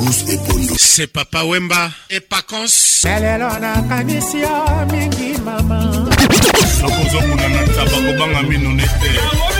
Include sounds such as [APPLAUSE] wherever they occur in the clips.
Marcus Ebondo c'est papa Wemba et Pacons lelo nakanisi yo mingi mama nakozokuna na taba kobanga mino ne te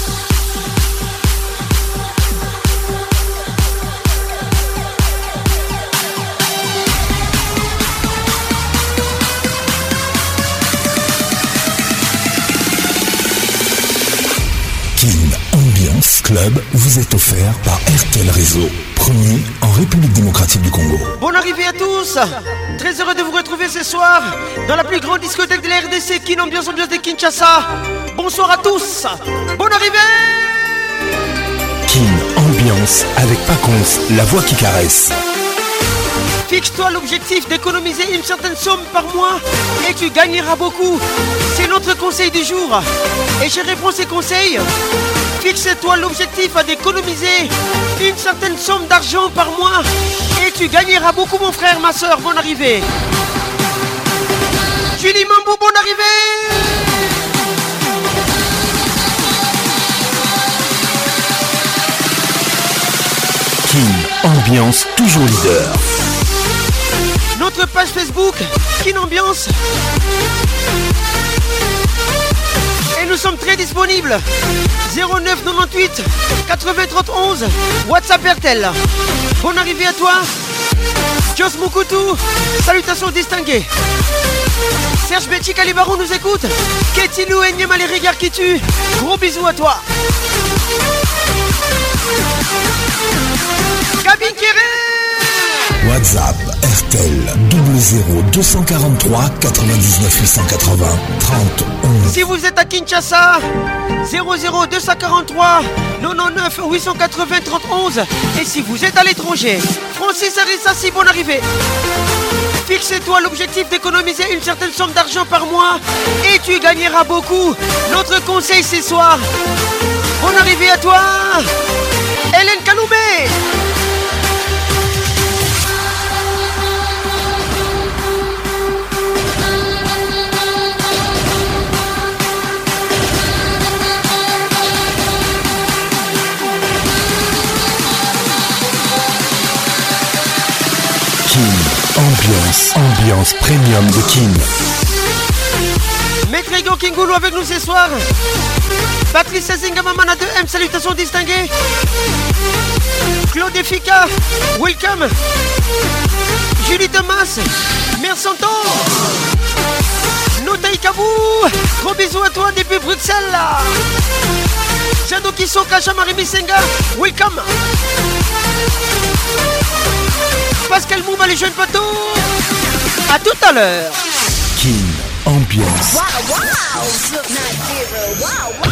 club vous est offert par RTL Réseau, premier en République démocratique du Congo. Bonne arrivée à tous Très heureux de vous retrouver ce soir dans la plus grande discothèque de la RDC, Kin Ambiance Ambiance de Kinshasa. Bonsoir à tous Bonne arrivée Kin Ambiance avec Paconce, la voix qui caresse. Fixe-toi l'objectif d'économiser une certaine somme par mois et tu gagneras beaucoup. C'est notre conseil du jour. Et je réponds ces conseils. Fixe-toi l'objectif d'économiser une certaine somme d'argent par mois et tu gagneras beaucoup mon frère, ma soeur. Bonne arrivée. Julie Mambo, bonne arrivée. King, ambiance toujours leader. Notre page Facebook, Kinambiance. Et nous sommes très disponibles. 09 98 80 31 WhatsApp RTL. Bonne arrivée à toi. Jos Moukoutou, salutations distinguées. Serge Betty Calibaron nous écoute. Ketilou et mal les qui tue. Gros bisous à toi. Kabin Kéré WhatsApp RTL 00243 243 99 880 30 Si vous êtes à Kinshasa, 00243 243 99 880 30 Et si vous êtes à l'étranger, Francis si bon arrivé Fixe-toi l'objectif d'économiser une certaine somme d'argent par mois et tu gagneras beaucoup. Notre conseil ce soir, bonne arrivée à toi, Hélène Kaloumé. Ambiance, ambiance premium de King. Mécrégon Kingoulou avec nous ce soir. Patrice Sazinga, Mamana 2M, salutations distinguées. Claude Effica, welcome. Julie Thomas, merci Notaï Kabou, gros bisous à toi depuis Bruxelles. Jado Kisoka, Marie welcome. Pascal Mouma, les jeunes poteaux. À tout à l'heure. Kin Ambiance. Wow, wow.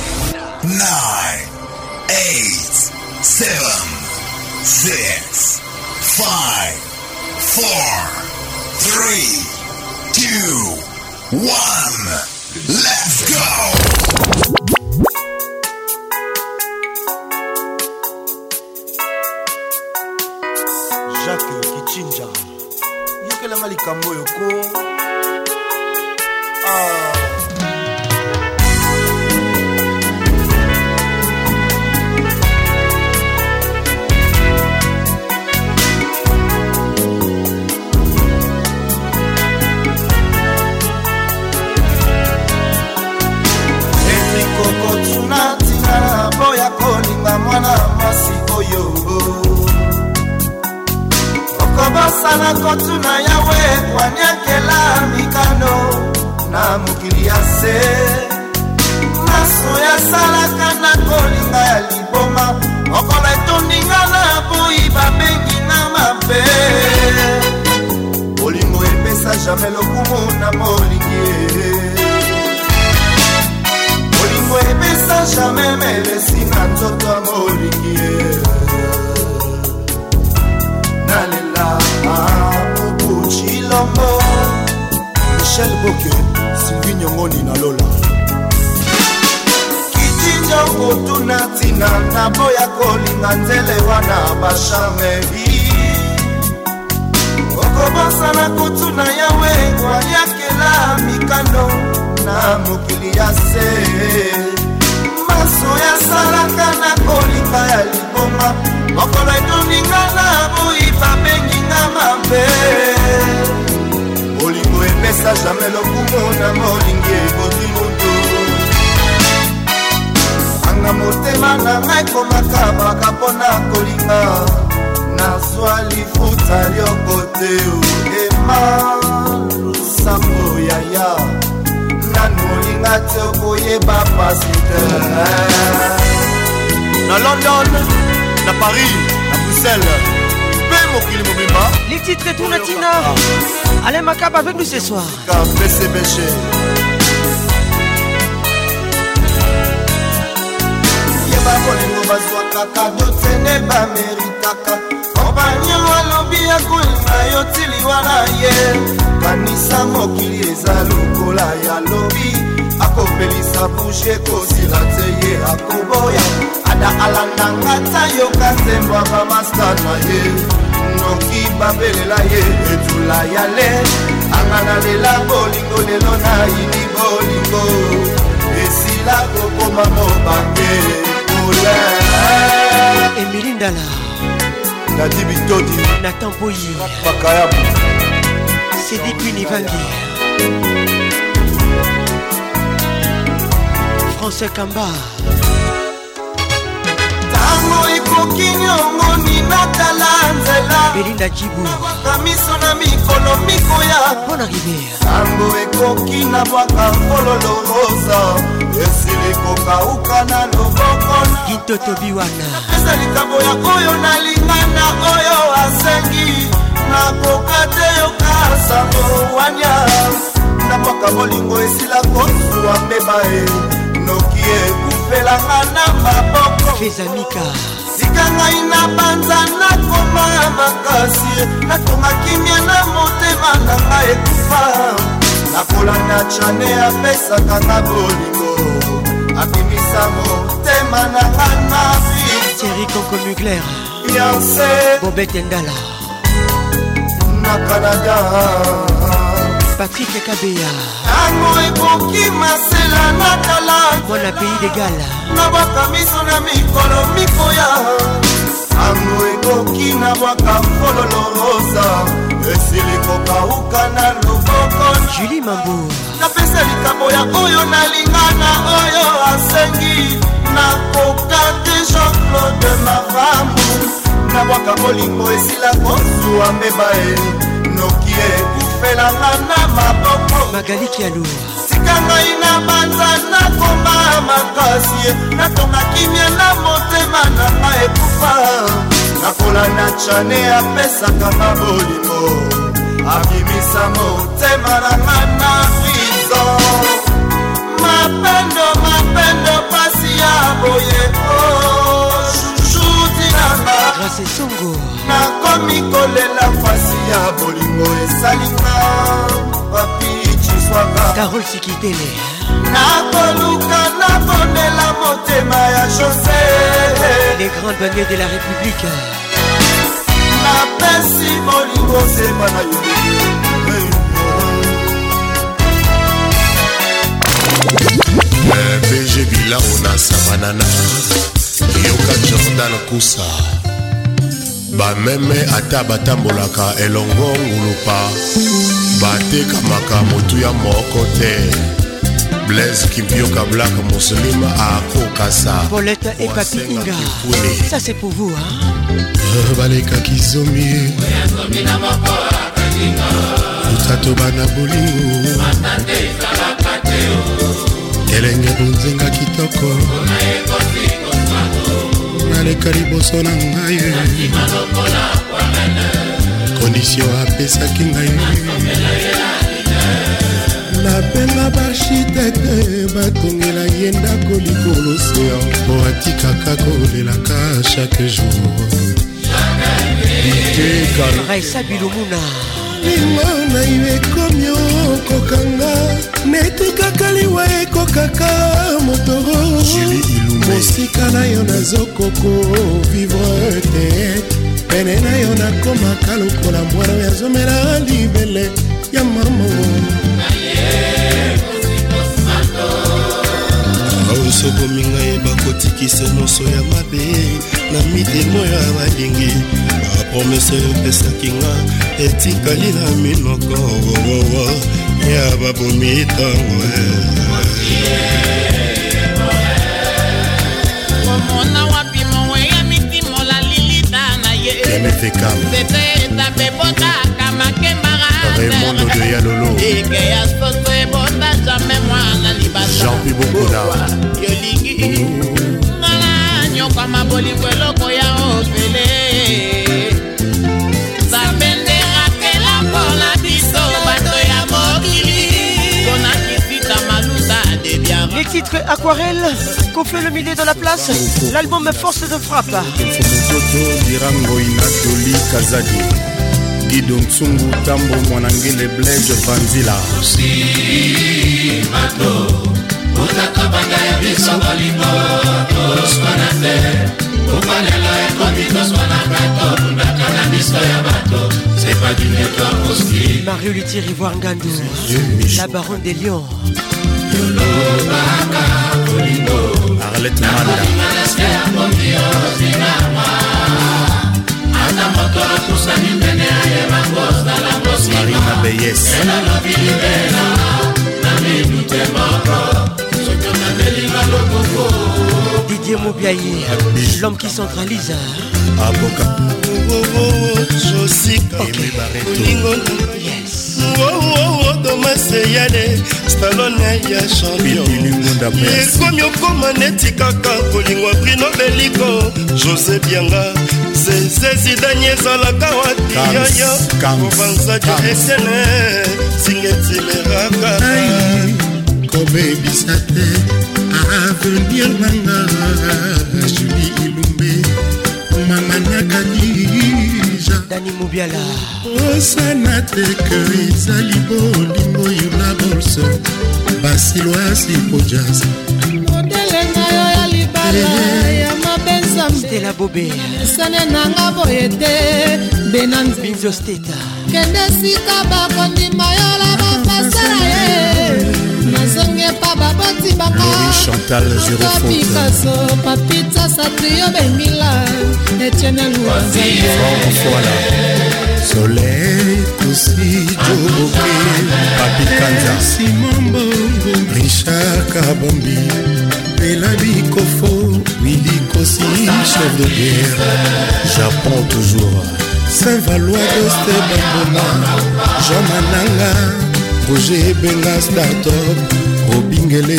nine, eight, seven, six, five, four, three, two, one. Let's go! Jacques Kichinja, yokelanga likambo yoko. Ah. na mwasi oyo okobosana kotuna yawe kwaniakela mikano na mokili ya se maso yasalaka na kolinga ya liboma okola etondinga na boyi babengi na mabe olingo epesa jamai lokumu na molingi naza jamai melesi na nzoto ya molingi nalela mokucilombo michel boke sylvi nyongoni na lola kitinjo kotuna ntina naboya kolinga nzele wana bashameri okobosana kotuna yawe waliakela mikando na mokili ya se maso yasalaka na kolinga ya liboma mokolo etuninga na boi babenginga mabe olingo epesa jamai lokumu na molingi eboti moto anga motema na ngai komaka baka mpona kolinga nazwa lifuta lioko te ema lusambo yaya nano ata te okoyeba pasi te na london na paris na bruxelles mpe mokili mobimba les titres tourne tina alain makaba avec nous ce soir pcbg yeba kolingo bazwakaka dotene bameritaka kompanion alobi akolinga yo tili wana ye kanisa mokili eza lokola ya lobi akopelisa bushe kosila te ye akoboya ada alandanga ta yo kasembo bamasta na ye noki babelela ye etula ya le anga na lela bolingo lelo nayini bolingo esila kokoma mobange ole emili ndala dadi bitodi natampoyi makayabu sedipi livangi français kamba ntango ekoki nyongoni natala nzela belinda jibu nabwaka miso na mikolo mikoya mpona riviere ntango ekoki nabwaka nkololo rosa esili kokauka na loboko na kintotobi wana napesa likabo ya oyo nalingana oyo asengi nakoka te yokasango wanya nabwaka bolingo esila kosuwa mbeba e ekufelanga na mabokofezamika sika ngai na banza nakoma makasi nakongakimia na motema na ngai ekufa nakolanda chane apesaka na bolingo abimisa motema na ngai na terikoko mugler yanse bobete ndala na canada Patrick Kabeya ntango ekoki masela natala mwana pays de gala nabwaka miso na mikolo mikoya ntango ekoki nabwaka fololo rosa esili kokauka na loboko julie mambo napesa likambo ya oyo nalinga na oyo asengi nakoka te jean-claude mavambu nabwaka bolingo esila kozuwa meba e noki eku kopelanga na maboko magaliki alua sika ngai na banza nakoma makasi natonga kimia na motema na nga ekufa nakolanda chane apesaka nga bolimo akimisa motema na nga na prizo mapendo mapendo pasi ya boye o oh, shusutinanga grase songo nakomi kolela fasi ya bolingo esalinga wapi ciswaka karol sikitele nakoluka nabonela motema ya jose les grandes bannières de la république napesi molingo sema na yo eh, bg bilao na sabanana yoka jordan kusa bameme ata batambolaka elongo ngulupa batekamaka motuya moko te blaise kimpioka black muslim akokasa boleta epapikinga ça c'est pour vous hein euh, balekaki zomi kutato bana bolingo elenge bonzenga kitoko naleka liboso na ngai kondisio apesaki ngai napenda baarchitekte batongela ye ndako likolo sea mpo atikaka kolelaka chaque jour raisa bilomuna lingo na yo ekomi okokanga neti kaka liwa ekokaka motoro mosika na yo nazokokovivre te pene na yo nakomaka lokola mwana oyo azomela libele ya marmo osokominga ye bakotikisa nyonso ya mabe na mitemo ya balingi bapromese oyo opesaki nga etikali na minoko ya babomi ntango remetekam seseeta mpe botaka makembaka remondo de yalolo ikeya soso ebonda jamai mwana libasa jean pi bokuna yolingi ngala nyokwama bolingo eloko Les titres Aquarelle, Conflé le milieu de la place, l'album Force de frappe. guido ntsungu ntambo mwanangele blege vanzila osimato otaka banda ya biso balingo toswana te kuko lelo ekomi toswanaka tobundaka na miso ya bato c'est pas du network hostile mario lutier ivoire ngando la baronne de lion tolobaka kolingo arlette mandalaske akomi ozinama ata moto apusani ndene ayeba kozala mosimmarina beyes elalobi libela na minute moko soki okandeli balokoko Didier Moubiaï, l'homme qui centralise. Aboka. domaseyale stalone ya championnekomi okoma neti kaka kolingwa brino beliko jose bianga zezezidani ezalaka watiyoyo kobanza jo etene singetilerakaa komebisa te avenir nanga juli ilumbe mama na kadija dani mobiala osana te ke ezali bolingo yo na bolso basilwasi pojas modelenga yo ya libala eh, eh. ya mabenzamstela bobe sane nanga boye te benanbinzosteta kende sika bakondima yo la bafasala ye babotimbakapicaso papita satrio bemila etiene luwazefoala soleil kusijoboke papikanza simon bongo richard kabombi elabi kofo wili kosi chef de guerre japon toujours saint-valois doste bambona jean mananga roger benga startop obingele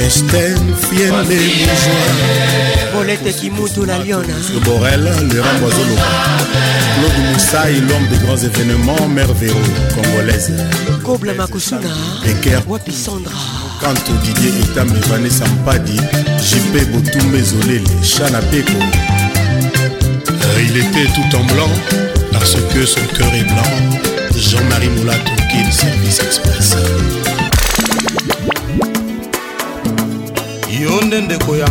estel fiende bourgoi bolete kimutu la liona borel le ramboisolo claude mousai l'homme de grands événements merveilleux congolaise koble makusuna eker wapisandra kanto didie etame vanessa mpadi jp botumba ezolele chana peko euh, il était tout en blanc parce que son cœur est blanc jean-marie moulato kill service express nonde ndeko ya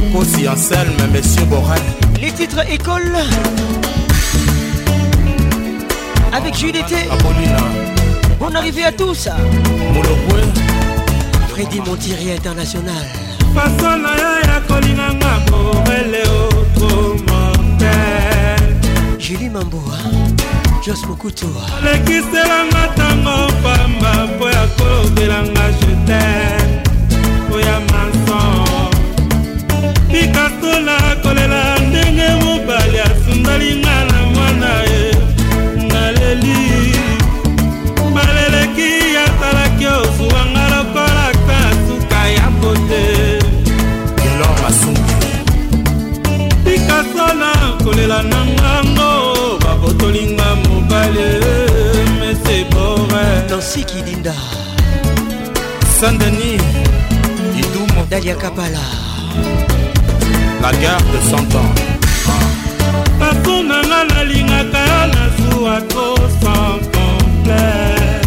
anselme monsieur hein. les titres école avec Judité Apolina ah, On arrivée à tous molokwe freddy montiri international faso na yo ya kolinganga morele otromortel julie Mamboua. jos mokuto olekiselanga ntango pamba mpo ya kolobelanga jetem siki dinda Saint-Denis Idoum Dalia Kapala La gare de Santan pafunanga nalingaka nazuwa to sans complexe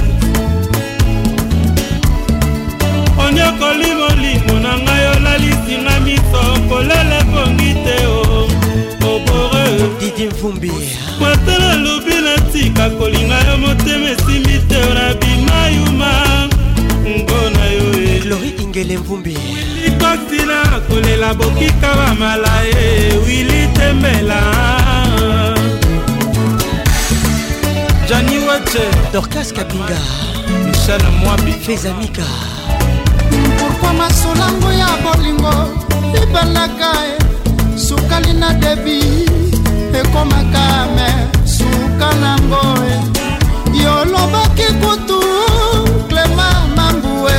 onyokoli molimo na ngai olalisinga miso kolele pongi bobore didie mvumbi matala lobi natika kolinga yo motema esimbi te na bimayuma ngo na yo e. lori ingele mvumbi wilikotina kolela bokika bamala ye wili tembela jani wache dorcas kabinga michel mwabi fezamika pourkui masolango ya bolingo ebandaka e sukali na debi ekomaka me suka nango yolobaki kutu klema mambue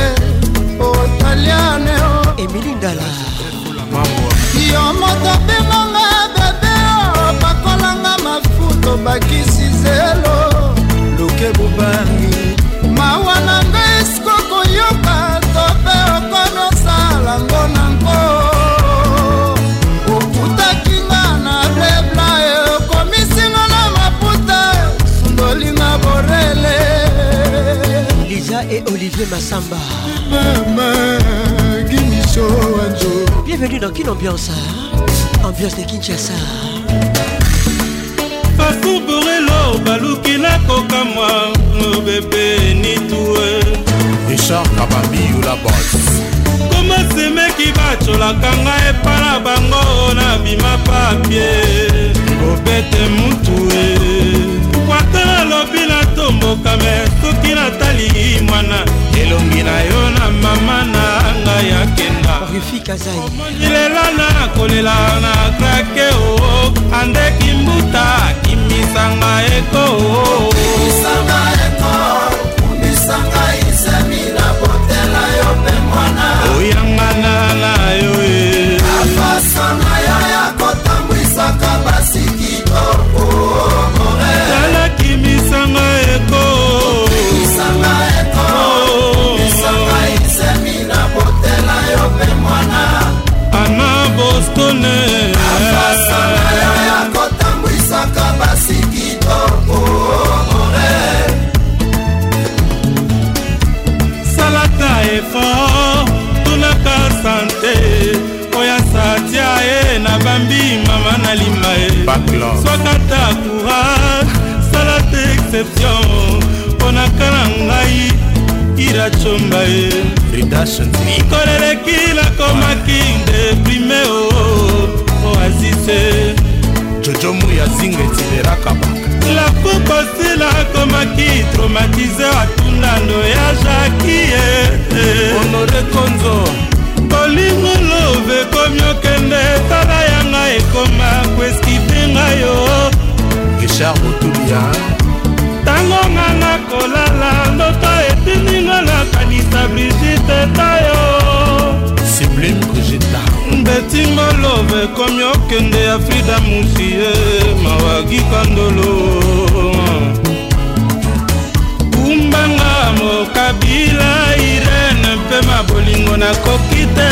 otaliane emili ndala yo moto bengonga bebe opakolanga mafuto bakisi zelo luke buban Dieu Massamba Bienvenue dans quelle ambiance Ambiance de Kinshasa Fakou Borelo baluki nakokamwa bebe nitue richard kabambiula bos koma semeki bacolaka nga epala bango na bima papie kobete mutue kwata nalobi na okokame soki natali mwana elongi na yo na mama na nga ya kendaomoni lela na kolela na krake o oh. andeki mbuta akimisanga eko oh. sokata courage sala te exception mponaka na ngai iracomba ye mikolo eleki nakomaki deprime o oh, oazise oh, oh, jojo muya zinga etilelaka baka lafu kosila akomaki traumatise atundano ya jakie honore konzo bolingo love komi okende tala nanga ekoma koeskipe ngai yo richard otulia ntango nga na kolala ndoto eteninga na kanisa brigite tayo sublime brigita betingolove komi okende ya frida musie mawagi kandolo kumbanga mokabila irene mpe mabolingo nakoki te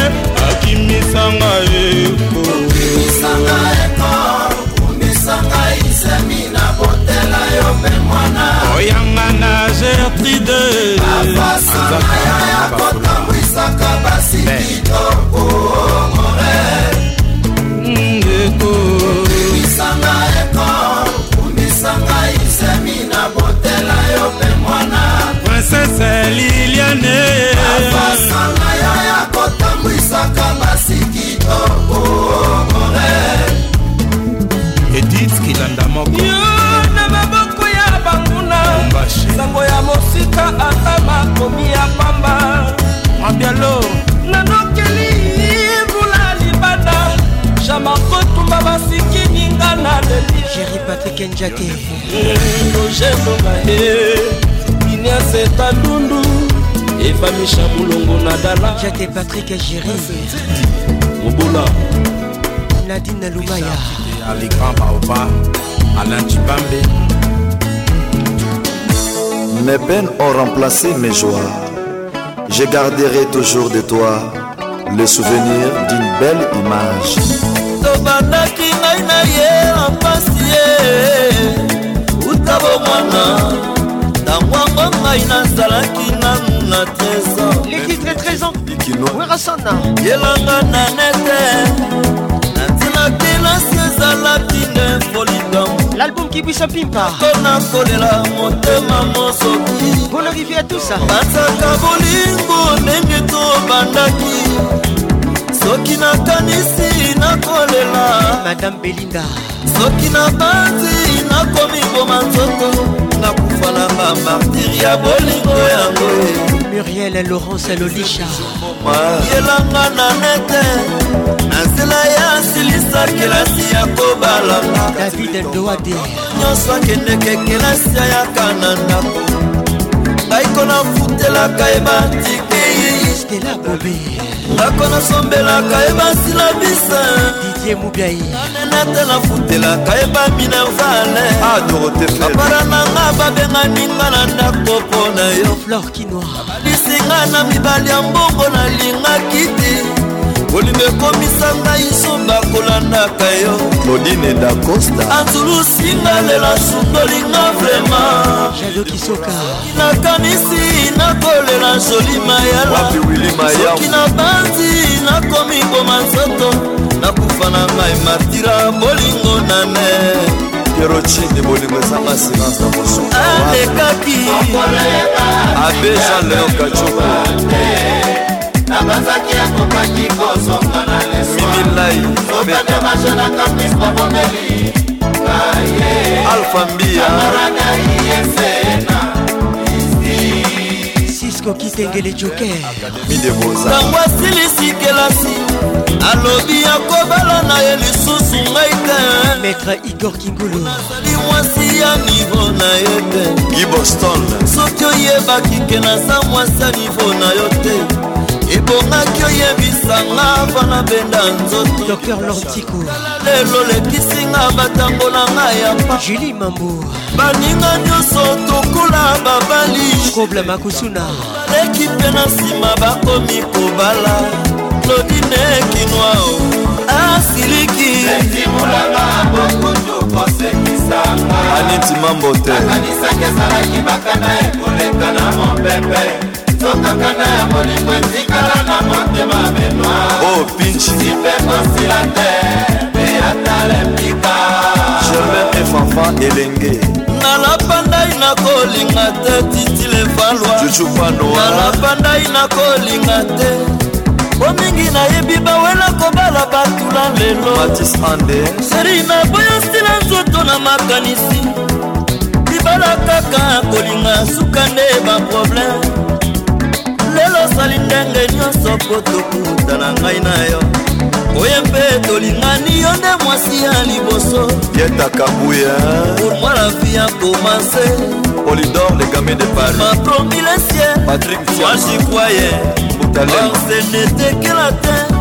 omisanga oyanga na gertride afasana yo yakotambwisaka basi kitoko more ndeko kumisanga ekor kumisanga isemi na botela yo mpe mwana eh. prinsese liliane afasana yo ambialo nanokeli mbula libanda jamarko tumba basiki ninga na leli jeri patrik enjake logelonga e iniaseta ndundu efamisha molongo na dala jake patrik jeri mobula nadine lumaya aligran baoba alain tibambe mes peines ont remplacé mes joies je garderai toujours de toi le souvenir d'une belle image tobandaki ngai na ye apasi ye uta bomwana ntango yango ngai nazalaki nanu na tresor yelanga na nete natinaki nasi ezalaki ne folikambo l'album qui puisse pimpa nakolela motema mosoki bon arrivé à tout ça basaka bolingo ndenge tobandaki soki nakanisi nakolela madame belinda soki nabanzi nakomi boma nzoto nakufa na bamartiri ya bolingo yango muriel laurence lolisha yelanga na nete na nzela ya silisa kelasi ya kobalanga david doade nyonso akendeke kelasi ayaka na ndako ngaiko nafutelaka ebatike ngako nasombelaka ebasila bisa nanenate nafutelaka ebamina vale ah, apara nanga babenganinga na ndako mpo na yo flor kinoir ngai na mibali ya mbongo nalingaki te kolinga ekomisa ngai zumba kolandaka yo lodine dacosta anzulusinga lela sundolinga vrema nakanisi nakolela joli mayelasoki nabanzi nakomi koma nzoto nakufa na ngai martira bolingo na ne pierocine bolingo ezanga silence na mosualekaki abe jean leon kacoko nabanzaki akokaki kozonga na lesmimilai alfa mbia tengele jokerbango asilisikilasi alobi ya kobala na ye lisusu ngai te maître igor kingulu azali mwasi ya nivo na ye te iboston soki oyebaki ke naza mwasi ya nivo na yo te ebongaki oyebisanga vana benda nzotoalelo lekisinga batango na ngai ya juli mambo baninga nyonso tokula babali kobla makusuna leki mpe na nsima bakomi kobala lodine kinwa asiliki aniti mambo te akanisaki ezalaki bakanda ekoleka na mopepe tokakana ya molingo etikala na motema benwa oh, sipekosila te mpe atalempika germain efanfa elenge nalapa ndai nakolinga te titilevalwanalapa ndai nakolinga te po mingi nayebi bawela kobala batula lelo seri naboyosila nzoto na makanisi libala kaka kolinga suka nde baprobleme osali ndenge nyonso po tokuta na ngai na yo oye mpe tolingani yo nde mwasi ya liboso yetaka buya pour moi la vie a commencé polidor le gamin de paris ma promis le ciel patrick moi j'y croyais or ce n'était que la terre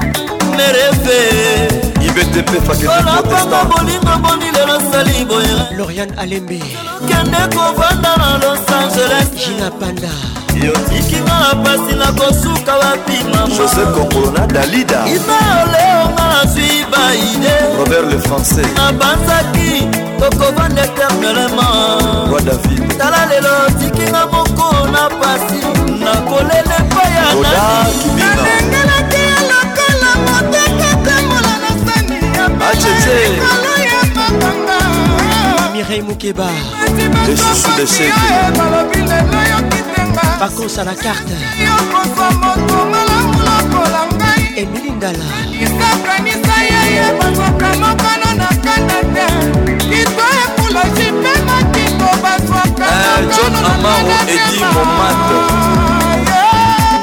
mes rêves kolapaka bolingo boni lelo sali boye lorian alembe kende kovanda na los angeles jina panda yotikinga na pasi na kosuka bapimamose kokona dalida ina oleonga nazwi baide robert le français nabanzaki tokovanda éternellement roi david tala lelo tikinga moko na pasi nakolela epai ya nani acece mirei mukeba desusu deseke vacances à la carte emili ndala lisakanisa yeye bakoka mokano na kanda te lito ekoloji mpe makiko bazwaka john amaro edi momate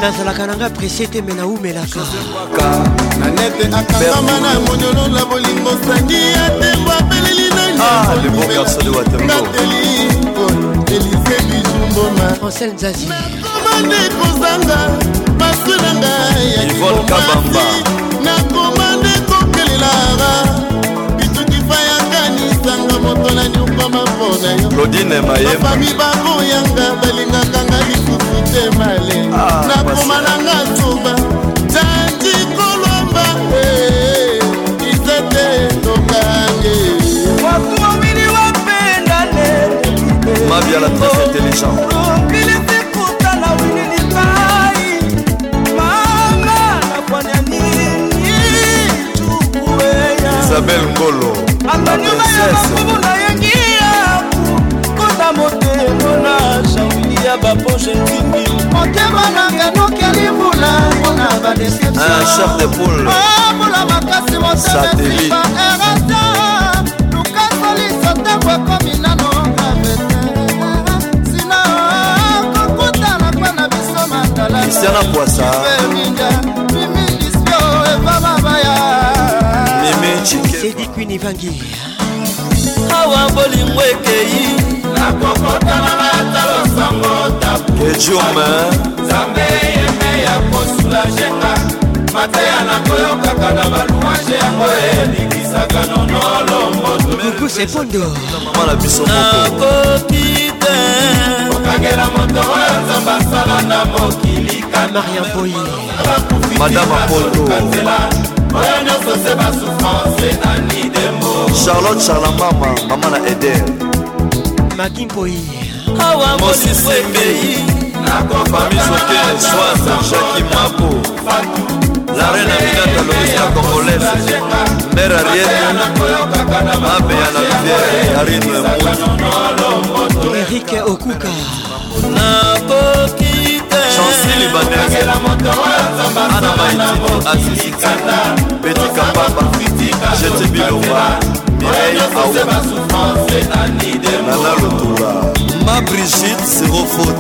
nazalaka nanga prese te me naumelaka nanete akangama na monyolo na bolingo sangi atembapeleli nangateli ah, oh, elise bijumboma francel nzazi nakomande kozanga masu nanga ya diplomasi nakomande kokelelaka bitukifa yakanisanga moto na nyokoma mpo na yo claudine mayemafami baboyanga temale ah, nakoma nanga tuba tandi kolomba eh, izete tokange wakomili wapendane mabiala tres oh, intelligent isabel ngolo princese ya bapoge ntingi motema nanga nokeli mbula mpona badesepsiombula ah, ah, makasi motemesiba erata lukas oliso ntango akomi nano avete sina kokutana mpo na biso matalaminga mimilisio evamabaya sedikunivangi awa bolingo ekei nakokotana ejuma nzambe yeme ya kosulajenga mateya na koyokaka na baluwaje yango elikisaka nonolombotomama na biso nakoki te kokangela moto oyo nzambe asala na mokili kamarian boyi madame apollo oyo nyonso se basouffrance nani dembo charlotte charlamama mama na eder makimpoi awa mosise epeyi amisoke swaza jaki mapo la reine aminata lobisa congolaise mère ariete mabe ya naviere arino emutu erike okuka napo lebandeana baititi azizikanda betikapapa jete bilomba mirei aunana lotula ma brigide zerofot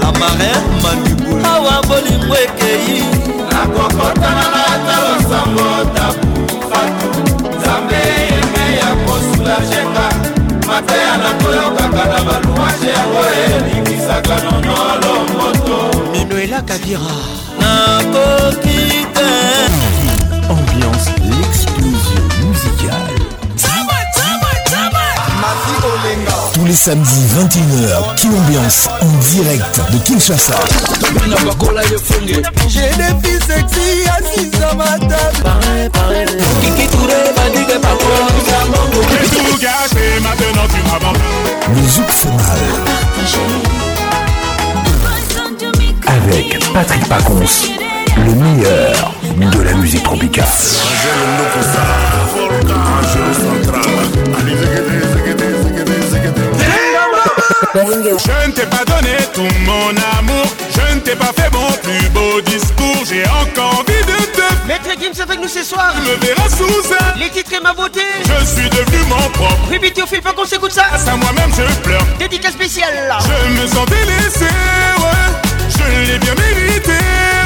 la marin mandibul awa bolingo ekei nakokotana na ata losambo takufatu nzambe yeme ya kosulajenga mateya nakoyokaka na baluwanje yango elingisaka nonolo Manuela Kadira nakoki te ambiance l'explosion musicale tous les samedis 21h, Kin Ambiance en direct de Kinshasa. J'ai des filles sexy assises à ma table. Pareil, pareil. Kiki Touré, Patrick Pacons, le meilleur de la musique tropicale. Je ne t'ai pas donné tout mon amour, je ne t'ai pas fait mon plus beau discours, j'ai encore envie de te... Maître Gims avec nous ce soir, tu me verras sous un... Les titres et ma beauté, je suis devenu mon propre... Ruby Théophile, pas qu'on s'écoute ça à moi-même je pleure, dédicace spéciale Je me sens délaissé, bien mérité.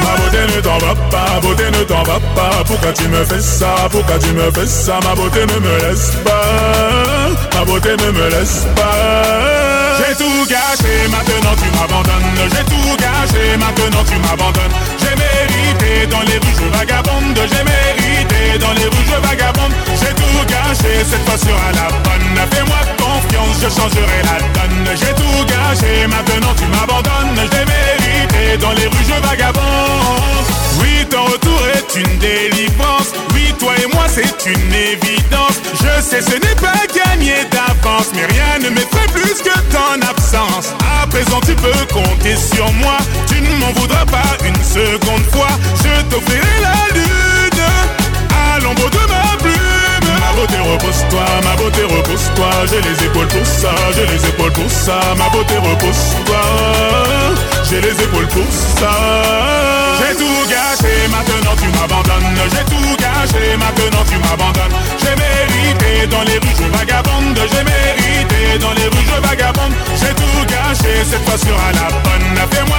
Ma beauté ne t'en va pas, beauté ne t'en va pas. Pourquoi tu me fais ça, pourquoi tu me fais ça? Ma beauté ne me laisse pas, ma beauté ne me laisse pas. J'ai tout gâché, maintenant tu m'abandonnes. J'ai tout gâché, maintenant tu m'abandonnes. J'ai mérité dans les rues, je vagabonde. J'ai mérité dans les rues, je vagabonde J'ai tout gâché, cette fois sur la bonne Fais-moi confiance, je changerai la donne J'ai tout gâché, maintenant tu m'abandonnes Je l'ai mérité, dans les rues, je vagabonde Oui, ton retour est une délivrance Oui, toi et moi, c'est une évidence Je sais, ce n'est pas gagné d'avance Mais rien ne m'effraie plus que ton absence À présent, tu peux compter sur moi Tu ne m'en voudras pas une seconde fois Je t'offrirai la lune l'ombre de ma plume Ma beauté repose-toi, ma beauté repose-toi J'ai les épaules pour ça, j'ai les épaules pour ça Ma beauté repose-toi, j'ai les épaules pour ça J'ai tout gâché, maintenant tu m'abandonnes J'ai tout gâché, maintenant tu m'abandonnes J'ai mérité dans les rues, je vagabonde J'ai mérité dans les rues, je vagabonde J'ai tout gâché, cette fois sera la bonne Fais-moi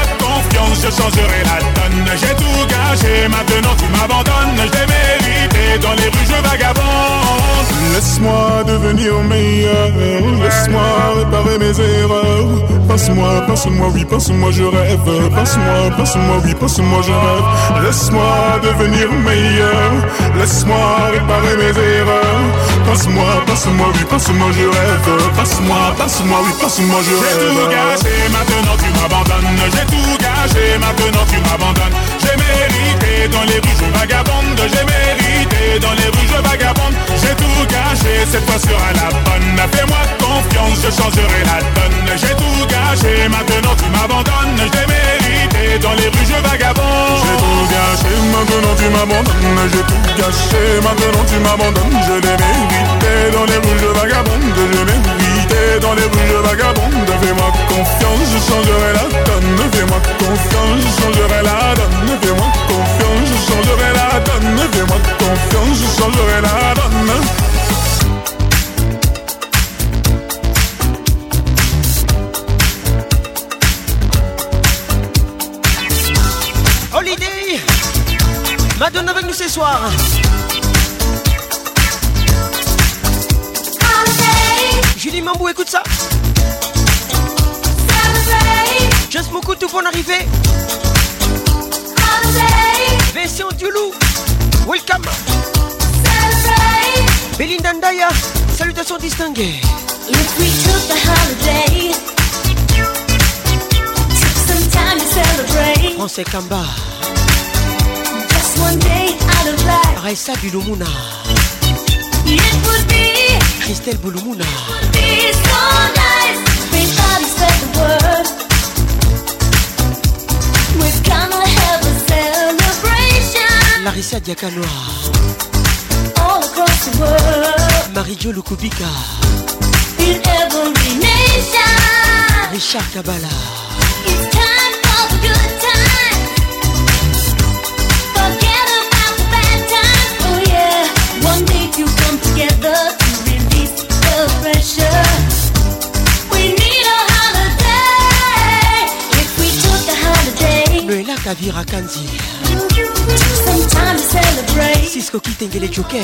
je changerai la donne. J'ai tout gâché, maintenant tu m'abandonnes. Je vais mérité, dans les rues je vagabonde. Laisse-moi devenir meilleur, laisse-moi réparer mes erreurs. Passe-moi, passe-moi, oui, passe-moi, je rêve. Passe-moi, passe-moi, oui, passe-moi, je rêve. Laisse-moi devenir meilleur, laisse-moi réparer mes erreurs. Passe-moi, passe-moi, oui, passe-moi, je rêve. Passe-moi, passe-moi, oui, passe-moi, je rêve. J'ai tout gâché, maintenant tu m'abandonnes. J'ai tout gâché maintenant tu m'abandonnes. J'ai mérité dans les rues, je vagabonde. J'ai mérité dans les rues, je vagabonde. J'ai tout gâché, cette fois sera la bonne. Fais-moi confiance, je changerai la donne. J'ai tout gâché, maintenant tu m'abandonnes. J'ai mérité dans les rues, je vagabonde. J'ai tout gâché, maintenant tu m'abandonnes. J'ai tout gâché, maintenant tu m'abandonnes. Je l'ai mérité dans les rues, je vagabonde. Je l'ai mérité dans les rues, je vagabonde. Fais-moi confiance, je changerai la donne. Fais-moi confiance, je changerai la donne. Fais-moi confiance, je changerai la donne. Fais-moi confiance, je changerai la donne. Holiday Madonna avec nous ce soir. Julie Mambou, écoute ça. Just Moukou, tout bon arrivé. du loup. welcome. Celebrate. Belinda Ndaya, salutations distinguées. If we took the holiday, took some time to celebrate. Français Kamba. Just one day out of life. Raissa Bulumuna. It would be. Christelle Bulumuna. It would be so nice. Larissa Diakanoa Marie-Jo Lukubika Richard Kabala oh, together to release the pressure Kadir Akanzi Cisco t'engue les Joker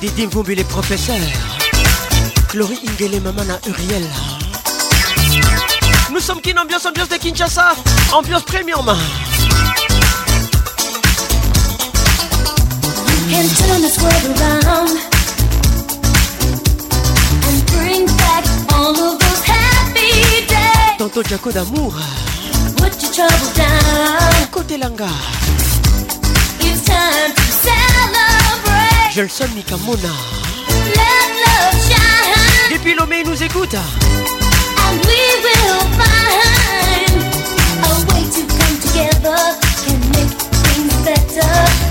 Didim Vumbi les professeurs Glory Ingele Mamana Uriel Nous sommes qui ambiance ambiance de Kinshasa Ambiance premium can turn this world around and bring back all of those happy days. Tonton Jaco d'amour. Put your trouble down. Côté langa. It's time to celebrate. comme Nikamona. Let love shine. Et puis Lomé nous écoute. And we will find a way to come together Can make things better.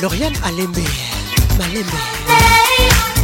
Lauriane Alembe Malembe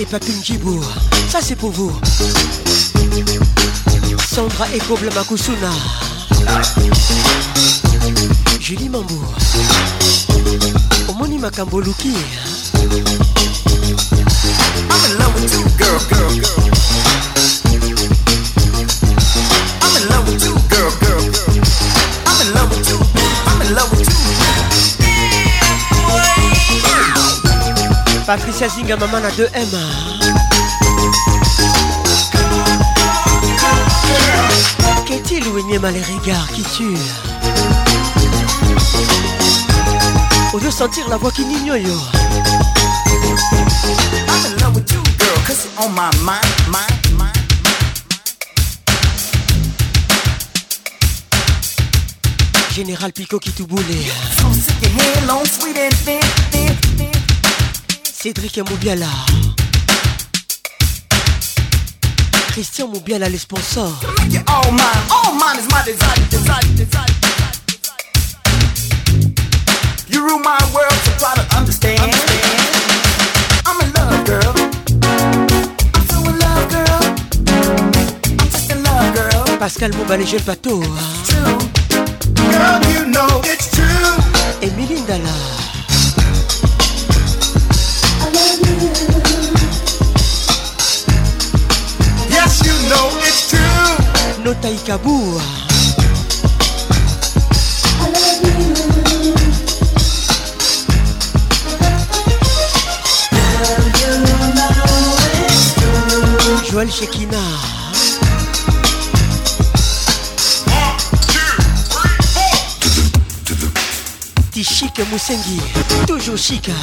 et Papine Djibo. Ça c'est pour vous. Sandra et Koble Makusuna. Julie Mambo. Omoni Makambo Luki. I'm in love with you, girl, girl, girl. Patricia Zinga, maman à 2M. Qu'est-il ou énième à les regards qui tuent Au lieu de sentir la voix qui n'ignore I'm in love with you, girl, cause you're on my mind, mind, mind. Général Pico qui tout boulait. So sick your hair long, sweet and thin, thin, thin. Cédric Moubiala. Christian Moubiala, les sponsors. You rule my world, so try to understand. understand. I'm in love, girl. I'm so in love, girl. I'm just in love, girl. Pascal Mouba, jeux bateaux. Hein. Girl, you know it's true. Emily Melinda là. Cabour. Joël Shekina. Tichik Moussengi, toujours chic. Hein?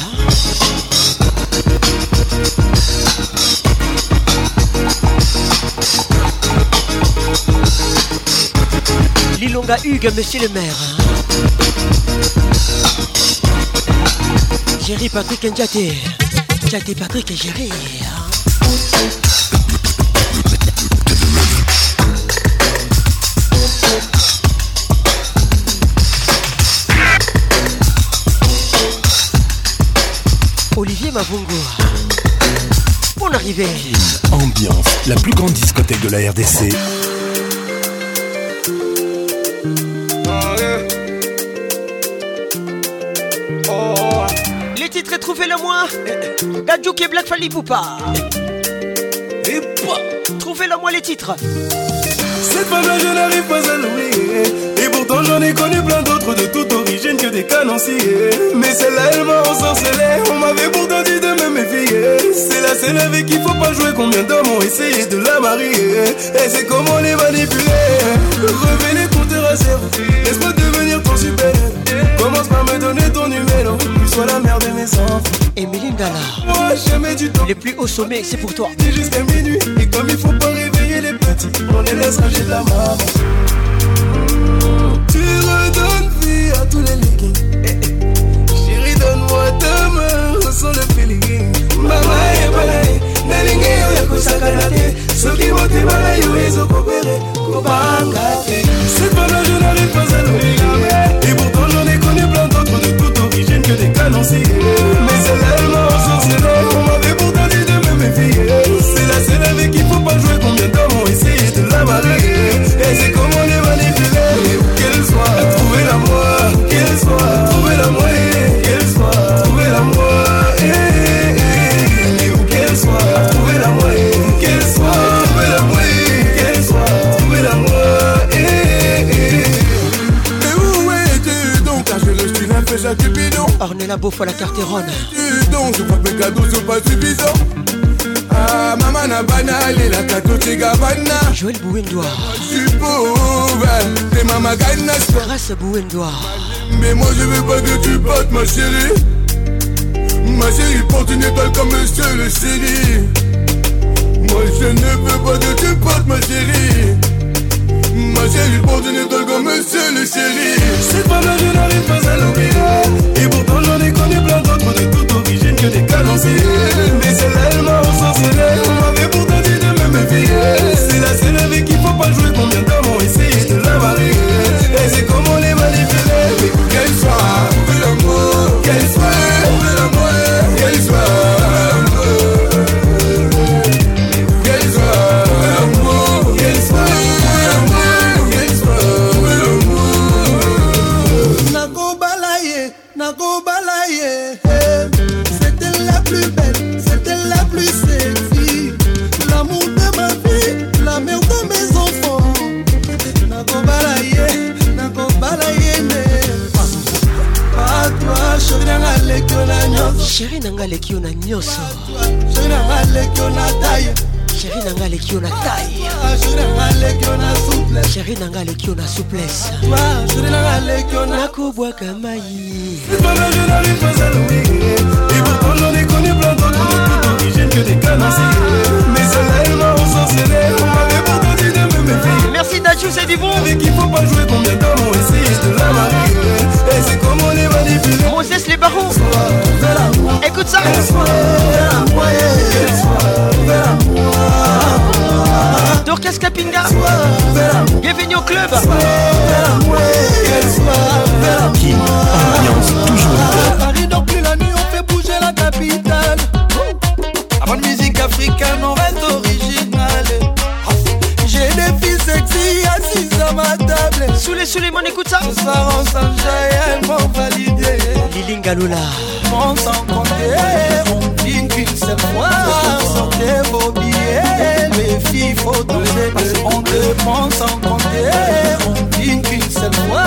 Lilonga Hugues, monsieur le maire. Hein. Jerry Patrick Ndiate. Ndiate Patrick et Jerry. Hein. Olivier Mavungo. Bonne arrivée. Ambiance, la plus grande discothèque de la RDC. moi Gadjouk et Black Fally Et Trouvez-la moi les titres Cette femme-là je n'arrive pas à l'oublier Et pourtant j'en ai connu plein d'autres de toute origine que des canonciers Mais celle-là elle m'a ensorcelé On m'avait pourtant dit de me méfier C'est la scène avec qui faut pas jouer Combien d'hommes ont essayé de la marier Et c'est comment les manipuler Revenez pour te te Laisse-moi devenir ton super pense pas me donner ton numéro. Tu sois la mère de mes enfants. Émilie Gala Moi, jamais du temps. Les plus hauts sommets, c'est pour toi. T'es jusqu'à minuit. Et comme il faut pas réveiller les petits, on les laissera de la maman. Tu redonnes vie à tous les leggings. Chérie, donne-moi ta main, ressens le feeling. Maman est balai, nalinge yo ya kosakana te. Soki motema na ils ont kobanga C'est pas journée n'arrive pas à nous joué combien de temps ont essayé de la malgré Et c'est comment les manipuler, où qu'elle soit, trouver la moi, qu'elle soit, trouver la moi, qu'elle soit, trouver la moi, et eh, eh, eh, où qu'elle soit, trouver la moi, qu'elle soit, trouver la moi, qu'elle trouver la et où es-tu donc, car je le suis un peu à Cupidon Ornella Beaufort la carte est ronde. donc, je crois que mes cadeaux sont pas suffisants mama na bana lelaka totika bana joel bouendoirsupouvre à mama bouin doigt mais moi je veux pas que tu battes ma chérie ma chérie porte une étoile comme monsieur le chéri moi je ne veux pas que tu portes ma chérie Ma chérie porte une étoile comme monsieur le chéri C'est pas là je n'arrive pas à l'oublier Et pourtant j'en ai connu plein d'autres de toute origine que des cadencés on m'avait pourtant dit de me méfier C'est la seule avec qui faut pas jouer Combien d'hommes ont essayé de la marier sheri na ngai aleki yo na nyonso sheri na ngai aleki yo na taille sheri na ah, ngai aleki yo na souplesse ah, nakobwaka mai Merci Nacho, c'est du bon. Avec il faut pas jouer ton médame, on essaye de la marier. Et c'est comme on est manipulé. Moses les barons. écoute ça. au club. Paris plus la nuit, on fait bouger la capitale. Avant de musique africaine, on reste original. J'ai des filles sexy sur ma table. Soulé, soulé, mon écoute ça. Ce soir, on s'enjaille, elles m'ont validé. Lilinga Lola. On s'en comptait, on dit qu'une seule fois. Sortez vos billets, les filles, faut donner. On dépense sans compter, on dit qu'une seule fois.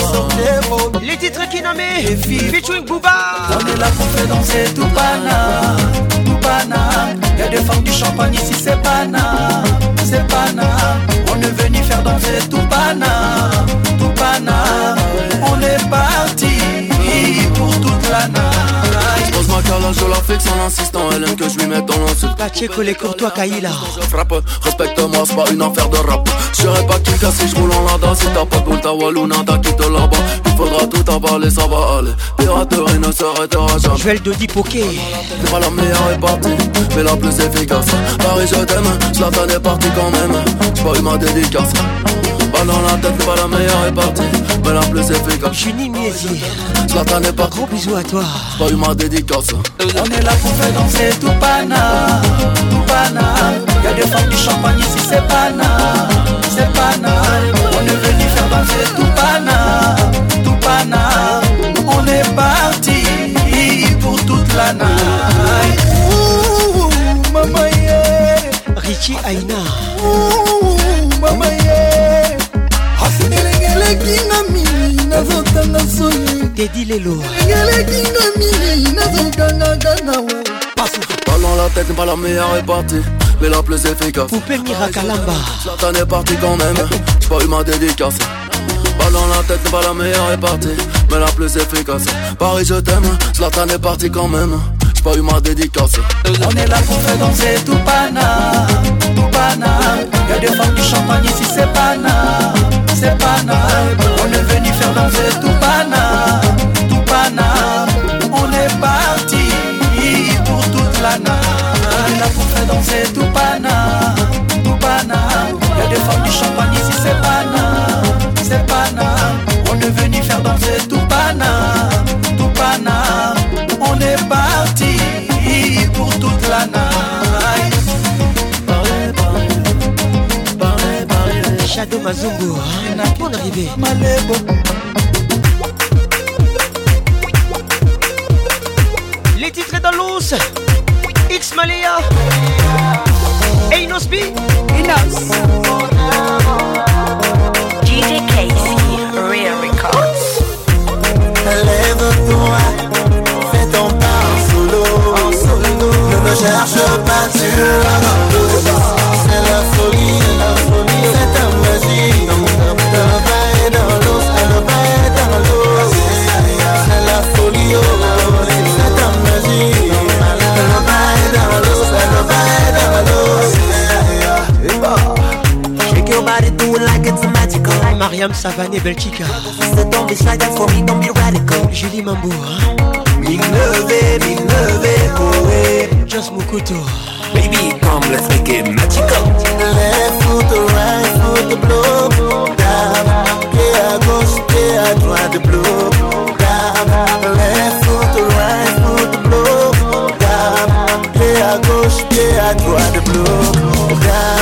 Sortez vos billets. Les titres qui nommaient, les filles, featuring Booba. On est là pour faire danser tout pana, les femmes du champagne ici c'est pana, c'est pana. On est venu faire danser tout pana, tout pana. On est parti pour toute la na je la fixe en insistant. Elle aime que je lui mette dans l'insulte. que les courtois, Kaila. Je frappe, respecte-moi, c'est pas une affaire de rap. J'serai pas casse si je roule en Lada. Si t'as pas de boule, t'as Waluna, t'as quitté là-bas. Il faudra tout avaler, ça va aller. Pirateur, il ne s'arrêtera jamais. Je vais le Dodi Poké. Pas la meilleure est partie, mais la plus efficace. Paris, je t'aime, t'en est parti quand même. J'ai pas eu ma dédicace. Non dans la tête, pas la meilleure est partie. Mais la plus efficace. Je suis ni miesi. Zlatan n'est pas. Gros bisous à toi. Pas eu ma dédicace. On est là pour faire danser tout pana. Tout pana. Y'a des femmes du champagne ici, c'est pana. C'est pana. On est venu faire danser tout pana. Tout On est parti pour toute la night. Ouh, maman, yeah. Richie Aina. na ngami nazotanga soye dedi lelo eleki ngami na ganawe Pas dans la tête pas la meilleure répartie Mais la plus efficace Poupée Mirakalamba Zlatan est parti quand même J'ai pas eu ma dédicace Pas la tête pas la meilleure répartie Mais la plus efficace Paris je t'aime Zlatan est parti quand même J'ai pas eu ma dédicace On est là pour faire danser tout pana Boubana Y'a des femmes du champagne ici c'est Pana C'est Pana On est venu faire danser tout Pana Tout Pana On est parti pour toute la nappe On est là pour faire danser tout Pana Hein, Les titres dans l'os X Malia et B Real Records Lève-toi Fais ton pas solo, Ne cherche pas, C'est ton Mariam Savané Belchica Julie Mambour Just Mukuto Baby come let's make it magical Left foot right foot to blow Down Pied à gauche, pied à droite blow Down Left foot right foot to blow Down Pied à gauche, pied à droite blow Down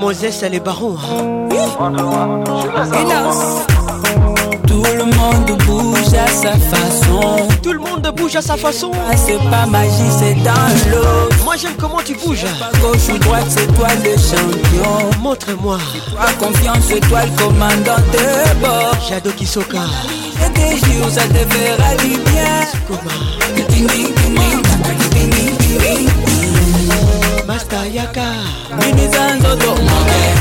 Moses, elle est barons. Hein. Hélas. Tout le monde bouge à sa façon. Tout le monde bouge à sa façon. Ah, c'est pas magie, c'est dans l'eau. Moi j'aime comment tu bouges. Pas gauche ou droite, c'est toi le champion. Montre-moi. Toi confiance, c'est toi le commandant de bord. Shadow Kisoka. J'ai des jours, ça te yaka mimiza nzoto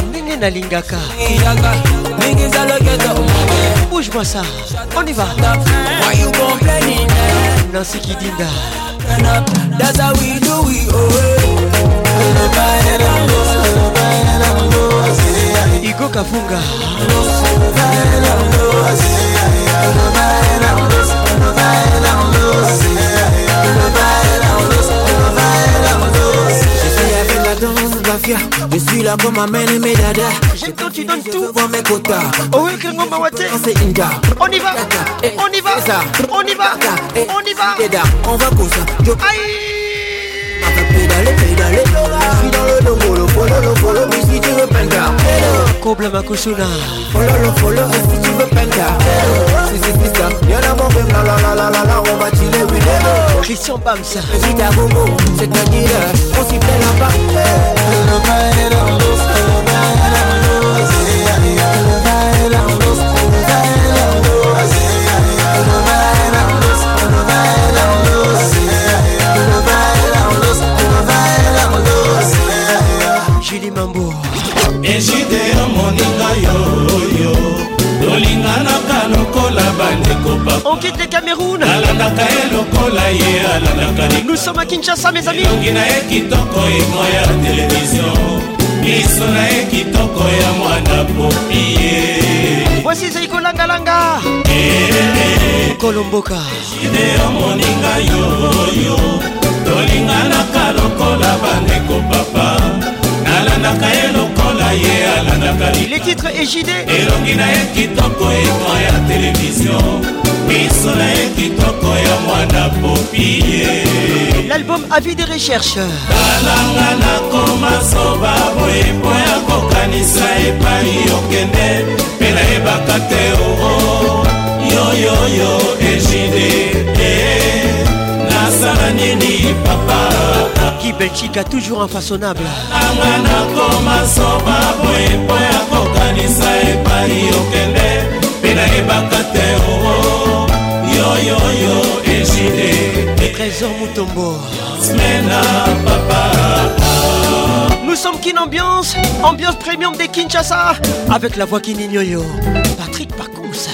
ndenge nalingaka mingiza loketo bouge moi ça on y va why you complaining nancy kidinda that's how we do we oh, oh, oh. igo kafunga Je suis là comme ma main et mes dada. J'aime quand tu donnes tout. Je mes quotas. Oh oui, que mon wate. C'est Inda. On y va. On y va. On y va. On y va. On va pour ça. Aïe. Je suis dans le dongo, le follow, le follow, penga Kobla makushuna Fololo fololo, tu veux ça la la la la la On va Christian C'est un dealer On s'y fait bas On quitte le Cameroun. Nous sommes à Kinshasa, mes amis. Voici Zaiko Langa Langa. Kolomboka. tolinganaka lokola bandeko papa nalandaka ye lokola ye alandaka les titres ejide elongi na ye kitoko ekoya televizio miso na ye kitoko ya mwana popie l'album avis de recherche talanga nakoma soba boye mpo ya kokanisa epai okende mpe nayebaka te oo yoyoyo egide e nasala nini papa ki belchika toujours infaçonnable anga nakoma soba boye mpo ya kokanisa epai okende mpe nayebaka te oo oyoyo ejide trésor mutombo smena papa nous sommes kin ambiance ambiance premium de kinshasa avec la voix kininyoyo patrick pakonsa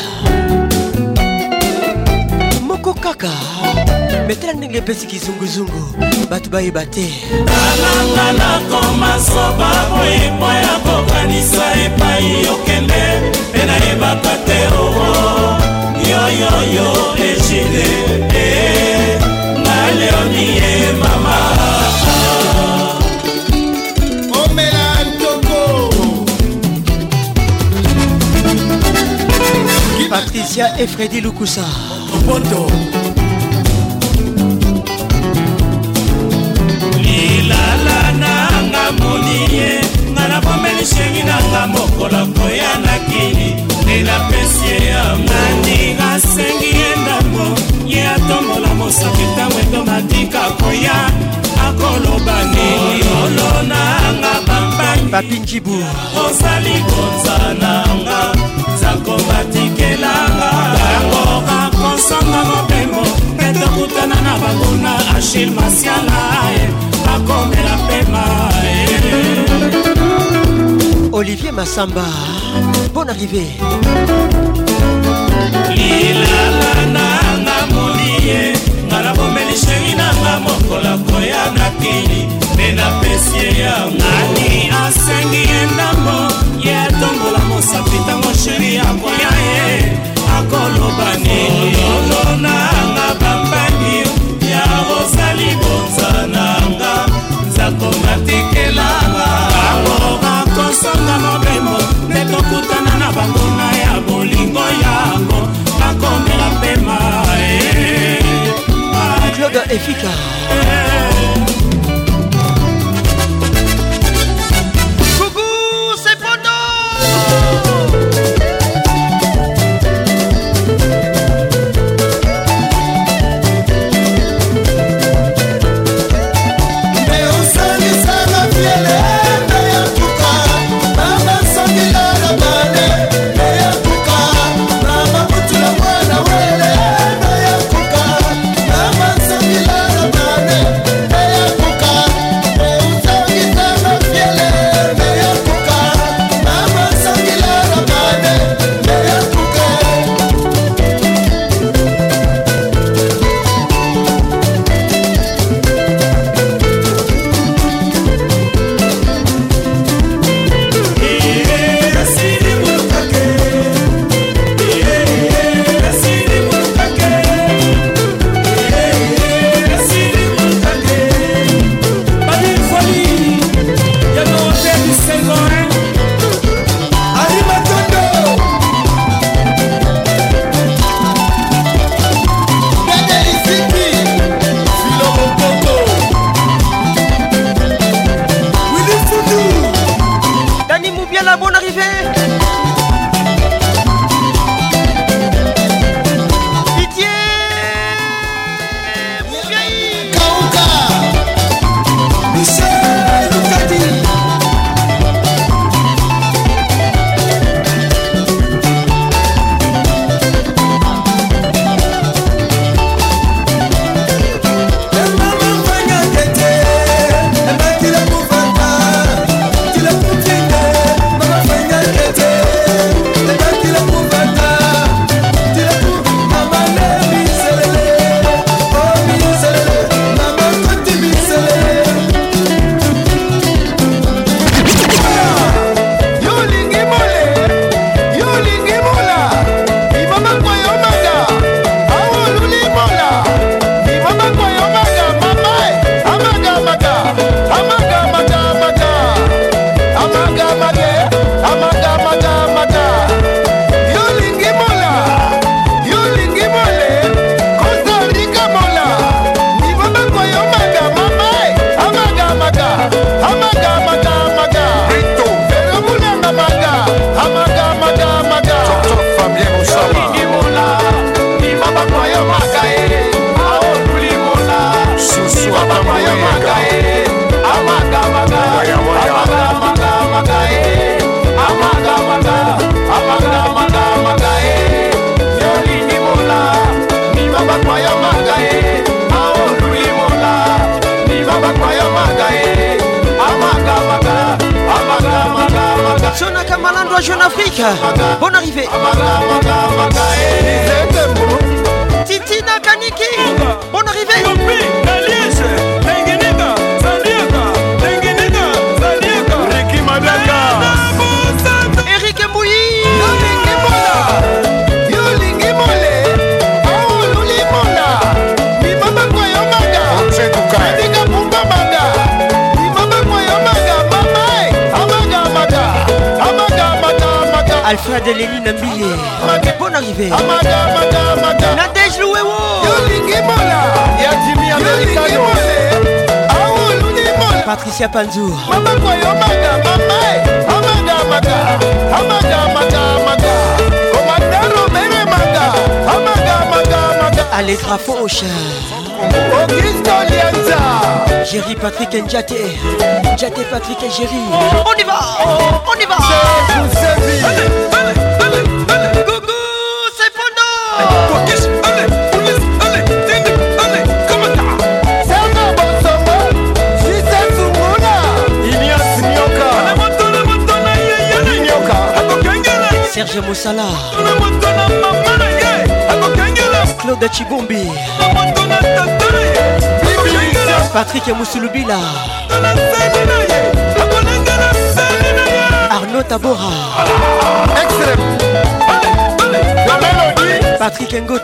moko kaka metela ndenge epesi kizunguzungu bato bayeba te nalanga na komasoba moyipo ya kokanisa epai okende mpe nayebaka te oo yoyo ejide e eh, na leoni e mama omela ntoko patricia e fredi lukusa opoto lilala nanga molie nga na bomelisengi nanga mokola koyana ye napesi ye yango nani asengi ye ndambo ye atombola mosapi ntango endomatika koya akoloba nini olo nanga bambani papinjibu ozali konzananga zakobatikelanga yango akosanga mobembo mpe tokutana na banguna ashil masiala bakomela pema Olivier Massamba, bonne arrivée. lilala nanga moli ye nga nabomeli sheri nanga mokola koya na kili mpe napesi ye yangani asengi ye ndambo ye atombola mosapi ntango sheri akoya ye akoloba nililolo nanga bambani ya rosali bonza nanga nzakoma yango nakomela pema eh. claude efika eh,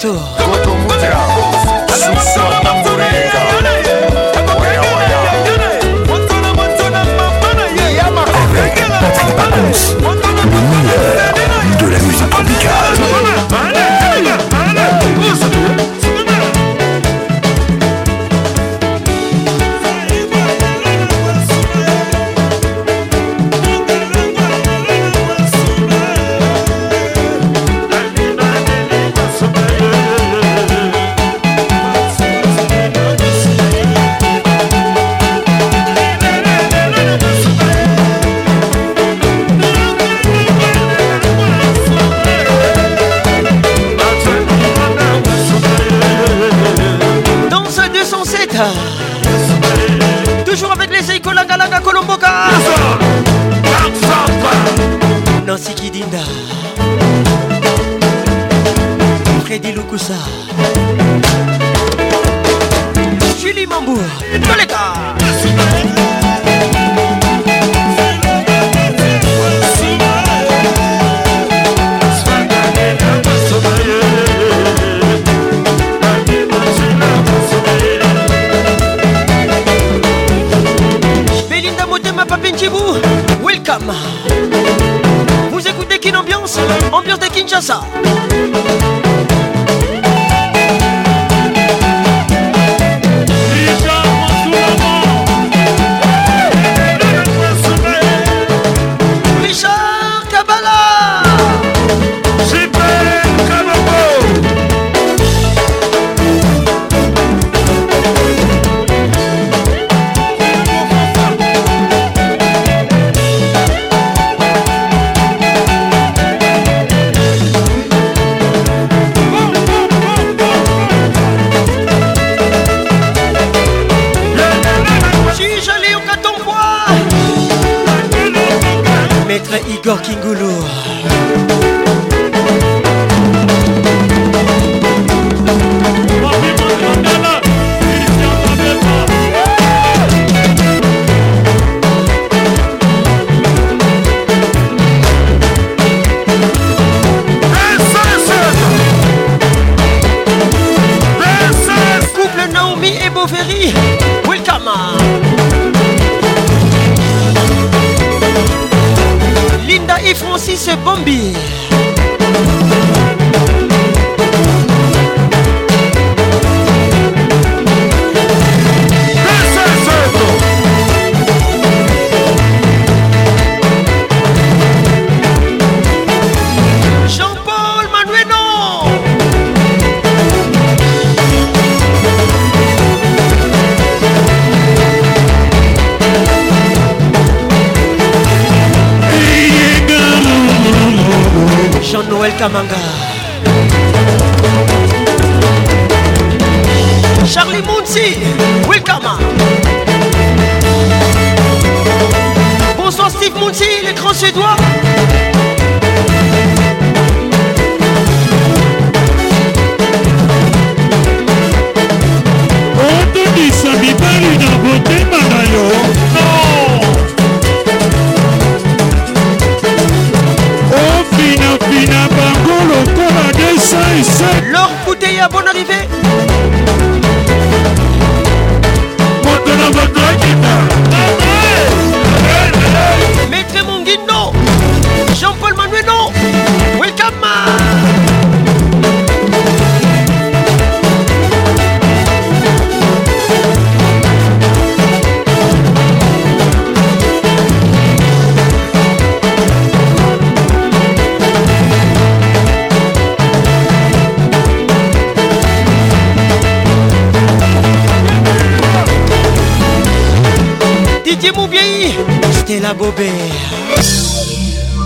todo. Freddy Lukusa Julie Mambour Welcome vous écoutez qu'une Ambiance Ambiance de Kinshasa ガキング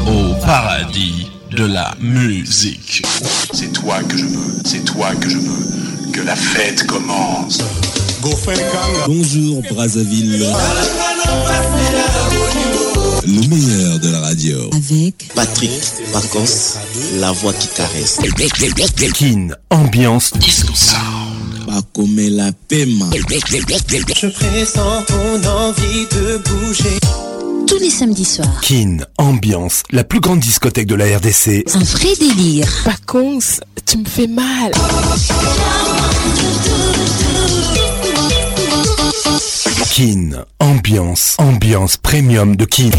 Au paradis de la musique. C'est toi que je veux, c'est toi que je veux, que la fête commence. Bonjour Brazzaville. Le meilleur de la radio. Avec Patrick Vacances, la voix qui caresse. Kin, ambiance disco Pas comme la paix Je pressens ton envie de bouger tous les samedis soirs. Kin, ambiance, la plus grande discothèque de la RDC. Un vrai délire. Pacons, tu me fais mal. Kin, ambiance, ambiance premium de Kin.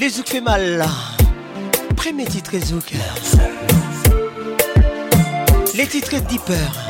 Les Zouk fait mal là. Premier titre Zouk. Les titres Deeper.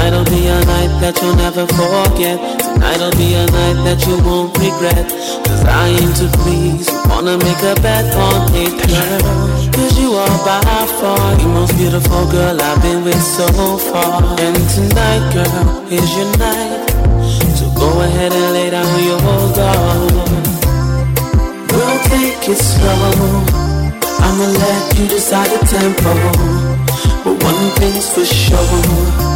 Tonight'll be a night that you'll never forget. Tonight'll be a night that you won't regret. Cause I aim to please. Wanna make a bet on it, girl. Cause you are by far the most beautiful girl I've been with so far. And tonight, girl, is your night. So go ahead and lay down your guard. We'll take it slow. I'ma let you decide the tempo But one thing's for sure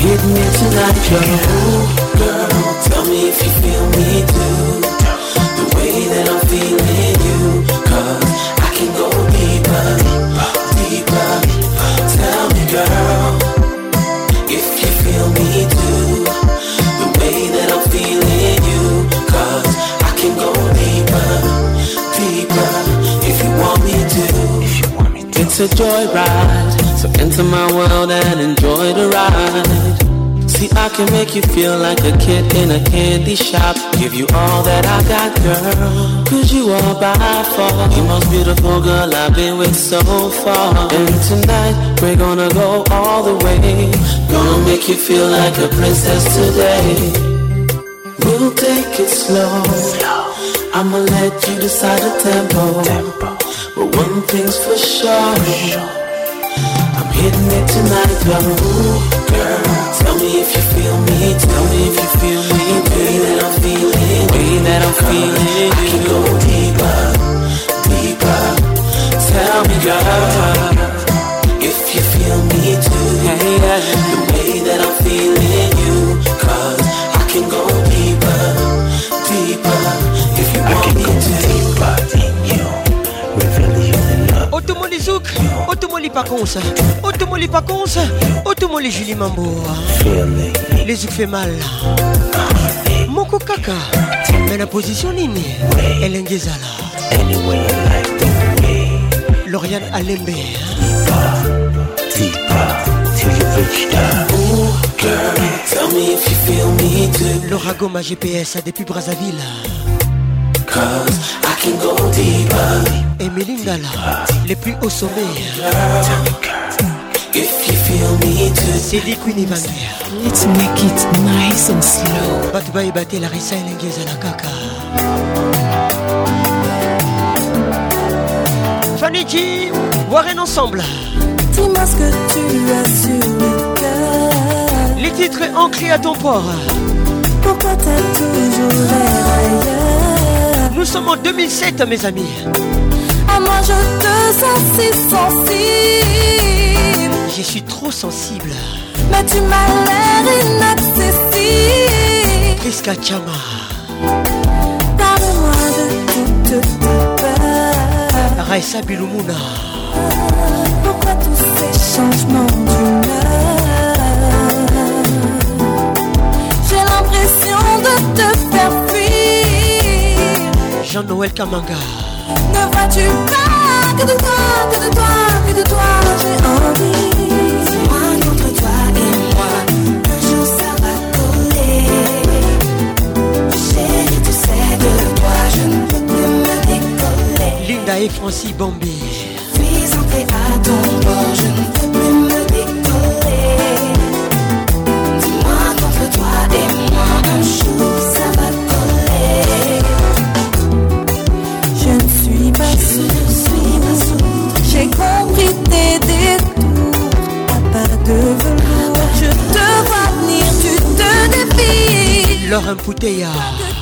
Give me tonight your Ooh, girl, tell me if you feel me too The way that I'm feeling you Cause I can go deeper, deeper Tell me girl, if you feel me too The way that I'm feeling you Cause I can go deeper, deeper If you want me to, if you want me to. It's a joyride so enter my world and enjoy the ride. See, I can make you feel like a kid in a candy shop. Give you all that I got, girl. Cause you are by far the most beautiful girl I've been with so far. And tonight, we're gonna go all the way. Gonna make you feel like a princess today. We'll take it slow. I'ma let you decide the tempo. tempo. But one thing's for sure. For sure hitting it tonight, girl. Ooh, girl. Tell me if you feel me. Tell me if you feel me. The way that I'm feeling. The way that I'm feeling. I can go deeper, deeper. Tell me, girl, if you feel me too. The way that I'm feeling you, cause I can go deeper, deeper. Zouk, Otomoli Pacons, Otomoli Pacons, Otomoli Julie Mambo. Les Zouk fait mal. Moko Kaka, mais la position Nini, Ellen Gezala. Lauriane Alembe. Laura Goma GPS a depuis Brazzaville. Emily Ngala, les plus hauts sommets. Sidi Queen Evangia. Let's make it nice and slow. Batuba et Larissa Elenge Zalakaka. Fanichi, Warren ensemble. Dis-moi ce que tu as sur le cœur. Les titres ancrés à ton port. Pourquoi t'as toujours l'air ailleurs? Nous sommes en 2007, mes amis. À moi, je te sens si sensible. Je suis trop sensible. Mais tu m'as l'air inaccessible. Prisca Chama. Parle-moi de toute peur. Raissa Biloumouna Pourquoi tous ces changements d'humeur J'ai l'impression de te faire noël Kamanga. Ne vois-tu pas que de toi, que de toi, que de toi j'ai envie dis moi contre toi et moi, un jour ça va coller. Chérie, tu sais de toi, je ne veux plus me décoller. Linda et Francis Bambi. Fais entrer à ton bord, je ne veux plus me décoller. Dis-moi contre toi et moi, un jour. devenu. Je te vois venir, tu te défies. Laurent Pouteya.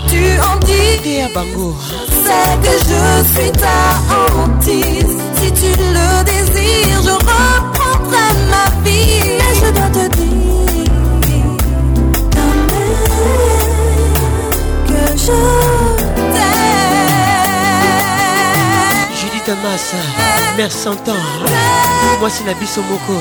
Tu en dis. Théa Bango. C'est que je suis ta hantise. Si tu le désires, je reprendrai ma vie. Mais je dois te dire. Quand même que je Judith Amassa, mère 100 ans, moi c'est la moko.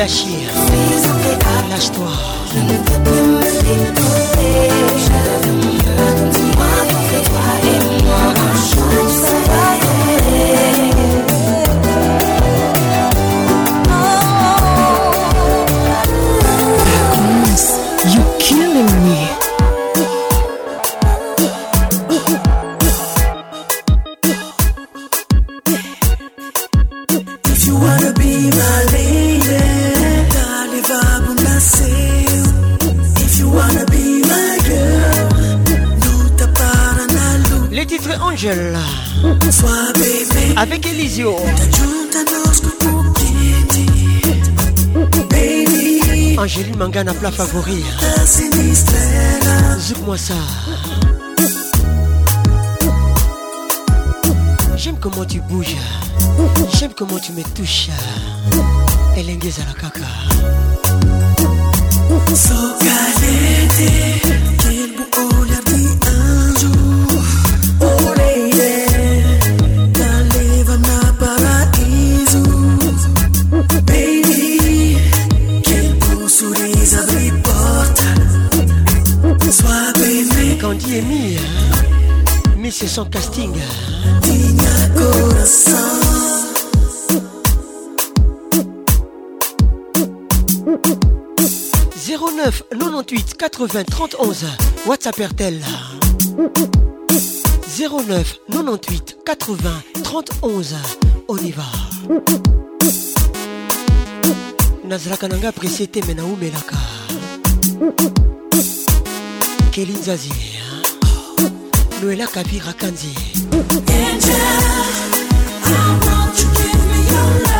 lâcher. Lâche-toi. Je ne peux plus me supporter. radio. manga n'a plat favori. Zouk-moi ça. J'aime comment tu bouges. J'aime comment tu me touches. à la caca. En casting. 09 98 80 31 WhatsApp RTL 09 98 80 31 on y va kananga Kananga Précité ou Melaka me noela kabira kandi Angel, I want you, give me your love.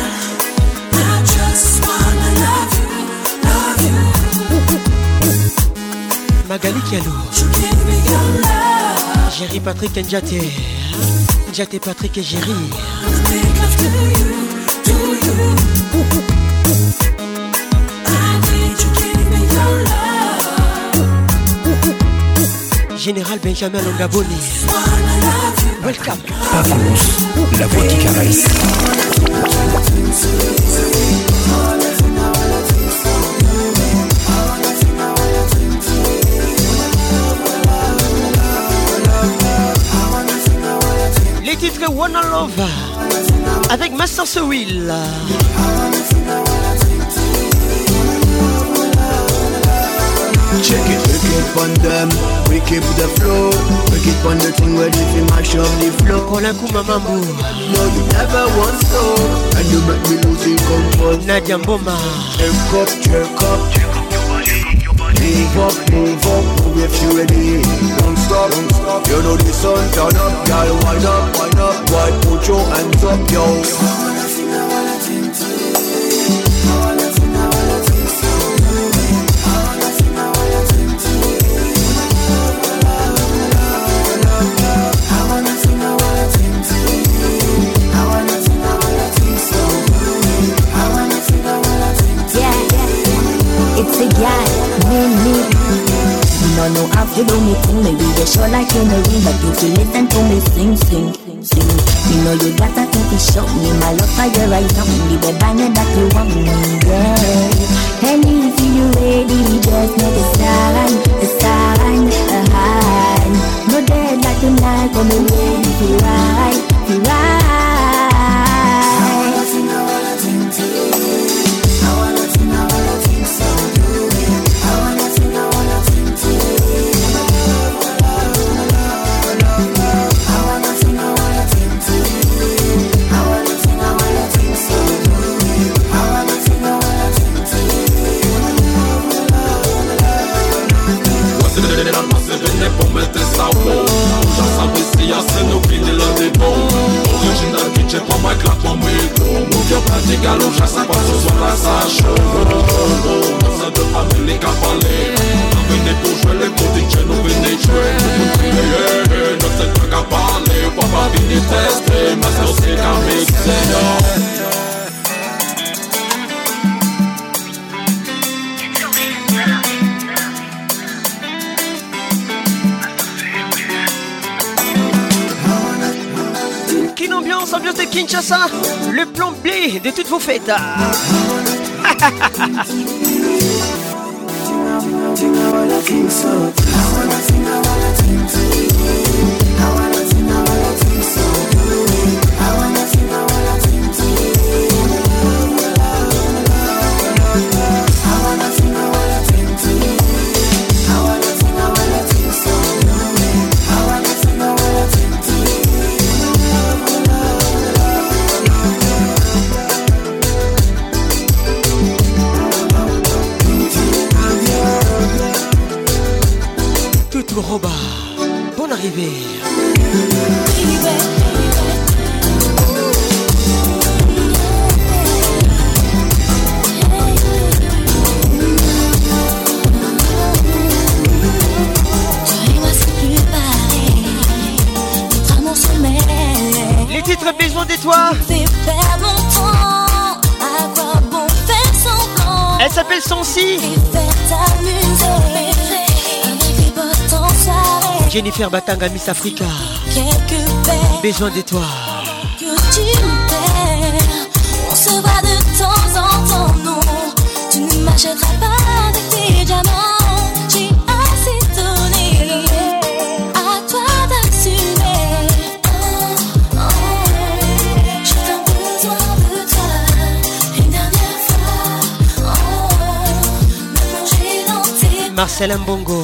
Magali Kialou. Jerry Patrick Njate. Njate Patrick et Jerry. Général Benjamin Longaboni. Welcome. Pavlos, la voix qui caresse. que One and Love avec Master So Check it, we keep on them, we keep the flow, we keep on the thing where if you mash up the flow. Colin Kouma Mambo. No, you never want so, and you make me losing control. Nadia Mboma. Jerk up, jerk up, jerk up your body, move up, move up if you ready. Don't stop, don't stop. You know the sun turn up, girl. Wind up, wind up, why put your hands up, yo. in the room, but if you listen to me sing, sing, sing. You know you got to think it show me my love for your right now. The bad that you I wanna sing, I wanna sing to you. I wanna sing, I wanna sing so. Yeah. Jennifer Batanga Miss Africa Besoin de toi Que tu perds On se voit de temps en temps Non Tu ne m'achèteras pas de tes diamants J'ai assez donné À toi d'assumer oh, J'ai besoin de toi Une dernière fois oh, Me plonger dans tes Marcel Mbongo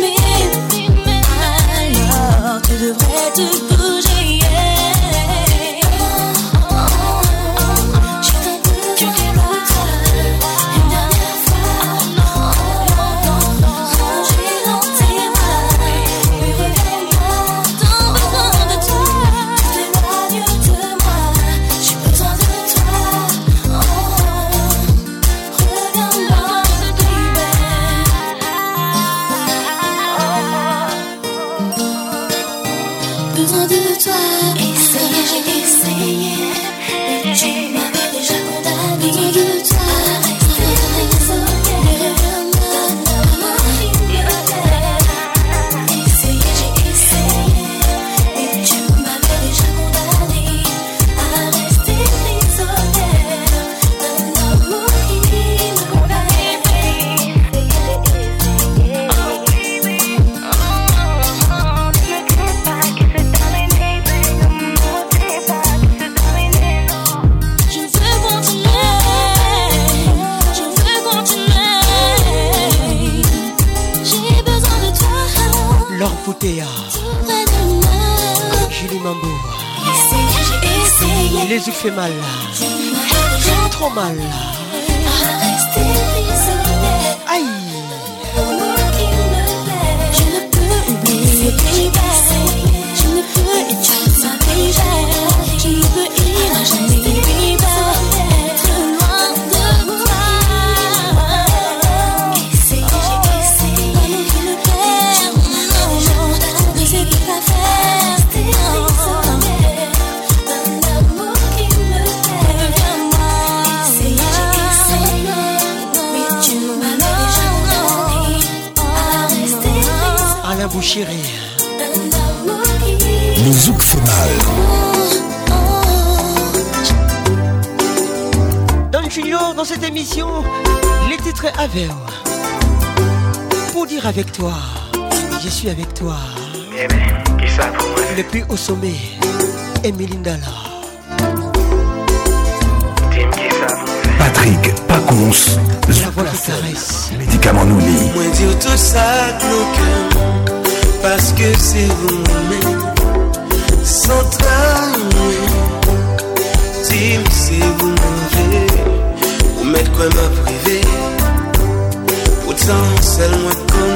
Je devrais te Fais mal là, fais trop mal là. avec toi, je suis avec toi. Eh qui Le plus sommet, Emeline Dallard Tim, qui ça Patrick la voix qui caresse. Médicament nous lit. Moi dire tout ça nos cœurs, parce que c'est vous-même. Sans trahir, Tim, c'est vous manger. Vous mettre quoi ma privée, pourtant seulement quand.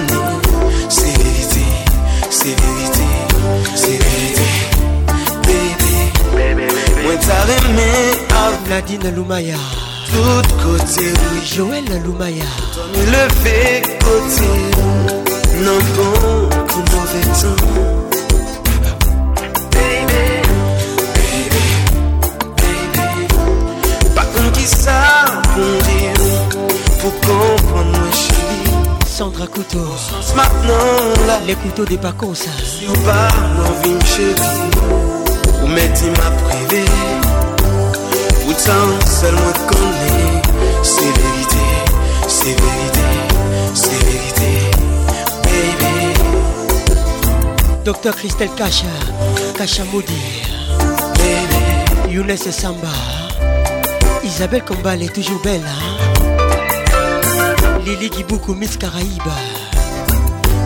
aimé Nadine Aloumaya ah. Tout côté oui Joël Aloumaya Tommy levé côté Non bon comme mauvais temps Baby, baby, baby Pas comme qui ça pour dire Pour comprendre moi chérie Sandra Couteau Maintenant là Les couteaux des Pacons ça Si ou pas, mon vim chéri, Ou m'est-il m'a privé tout ça, seulement te connais. C'est vérité, c'est vérité, c'est vérité, baby. Docteur Christelle Kacha, Kacha Moudi, baby. Younes Samba, Isabelle Combal est toujours belle. Hein? Lily Gibuku, Miss Caraïba,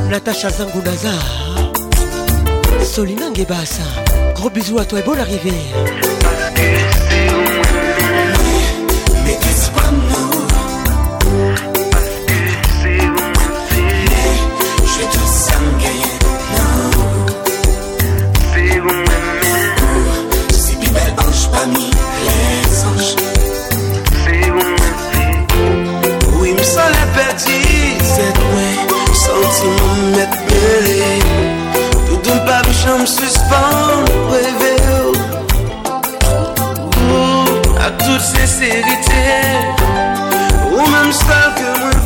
Natacha Zangoudaza, Solina Ngebassa. Gros bisous à toi et bonne arrivée. sincérité, au même stade que moi.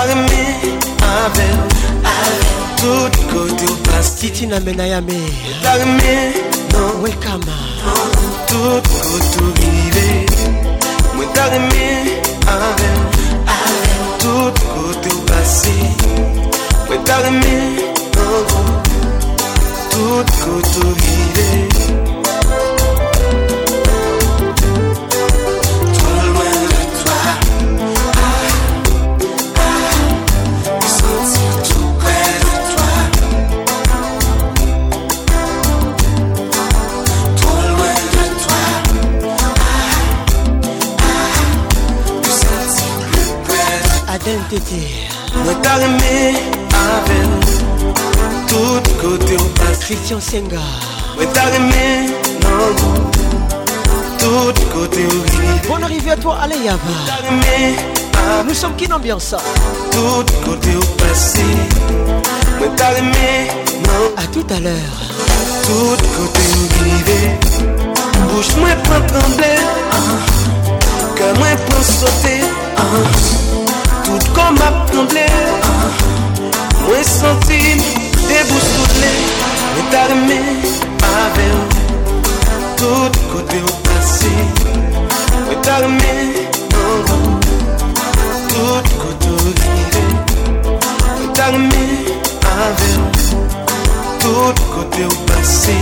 Carmé avec tout côté au passe Titi na menayame Carmé non welcome tout côté rivé Moi Carmé avec tout côté au passé Moi Carmé non tout côté rivé Christian Senga Bonne arrivée à toi, allez l'aimé, ah. Nous sommes qui ça? Tout côté au passé A tout à l'heure Tout côté au Bouche moi pour trembler Que moi pour sauter Tout comme à trembler Moi senti déboussolé Retarde-me à tudo tout côté au passé. me dans l'eau, tout côté au Retarde-me à ville, tout côté au passé.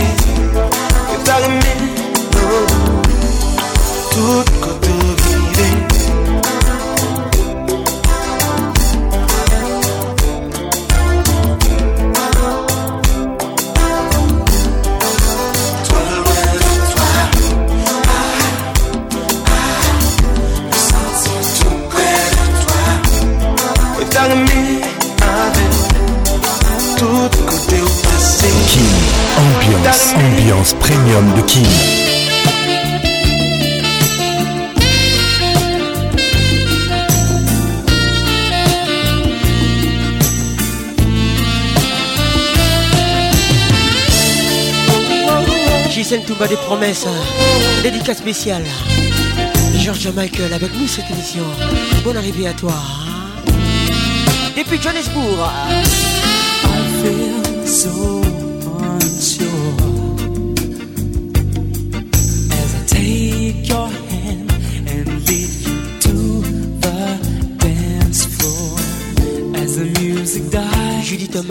me dans l'eau, tout senti tout bas des promesses, Dédicat spécial George Michael avec nous cette émission. Bonne arrivée à toi. Et Johannesburg. John feel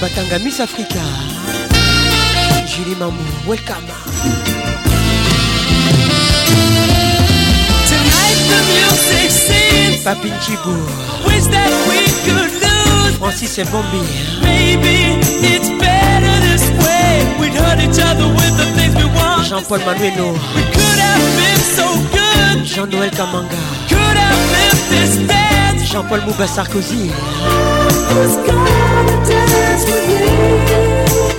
Batanga Miss Africa Julie Mamou, welcome Tonight the music sings Papin Chibou Wish that we could lose Francis et Bombi eh? Maybe it's better this way We'd hurt each other with the things we want Jean-Paul Manueno We could have been so good Jean-Noël Kamanga Could have been this bad Jean-Paul Mouba Sarkozy gonna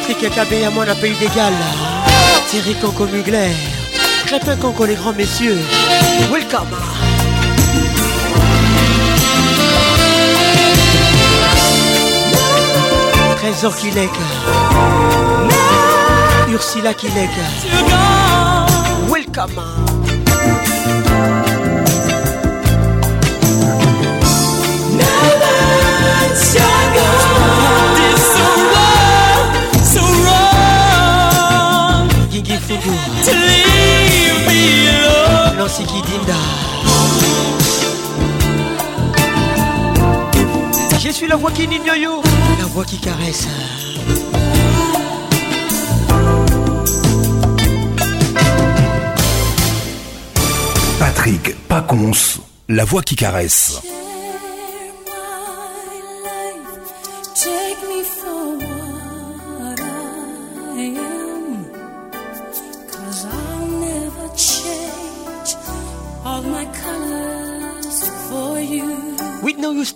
Patrick Kabé à moi n'a pays d'égal. Thierry conco Mugler, Crépin Canco les grands messieurs. Welcome. Trésor Kilek, Ursula l'est Welcome. Je suis la voix qui n'ignore, la voix qui caresse. Patrick Paconce, la voix qui caresse.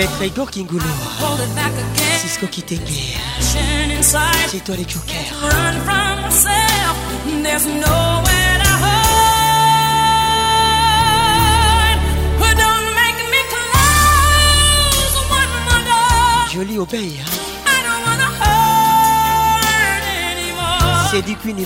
Maître Igor Kingoulou Cisco Kitenge. C'est toi les Jolie hein. C'est dit Queen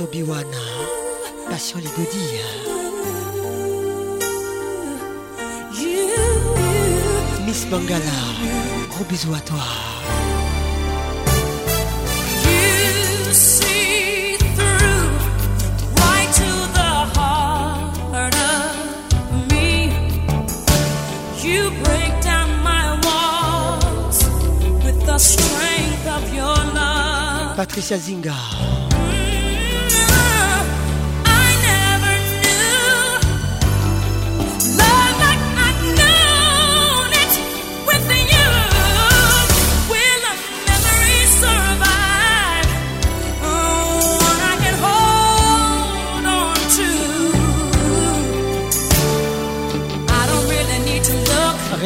Obi-Wan, passion les godilles. Miss Bangala, gros bisous à toi. You see through right to the heart of me. You break down my walls with the strength of your love. Patricia Zinga.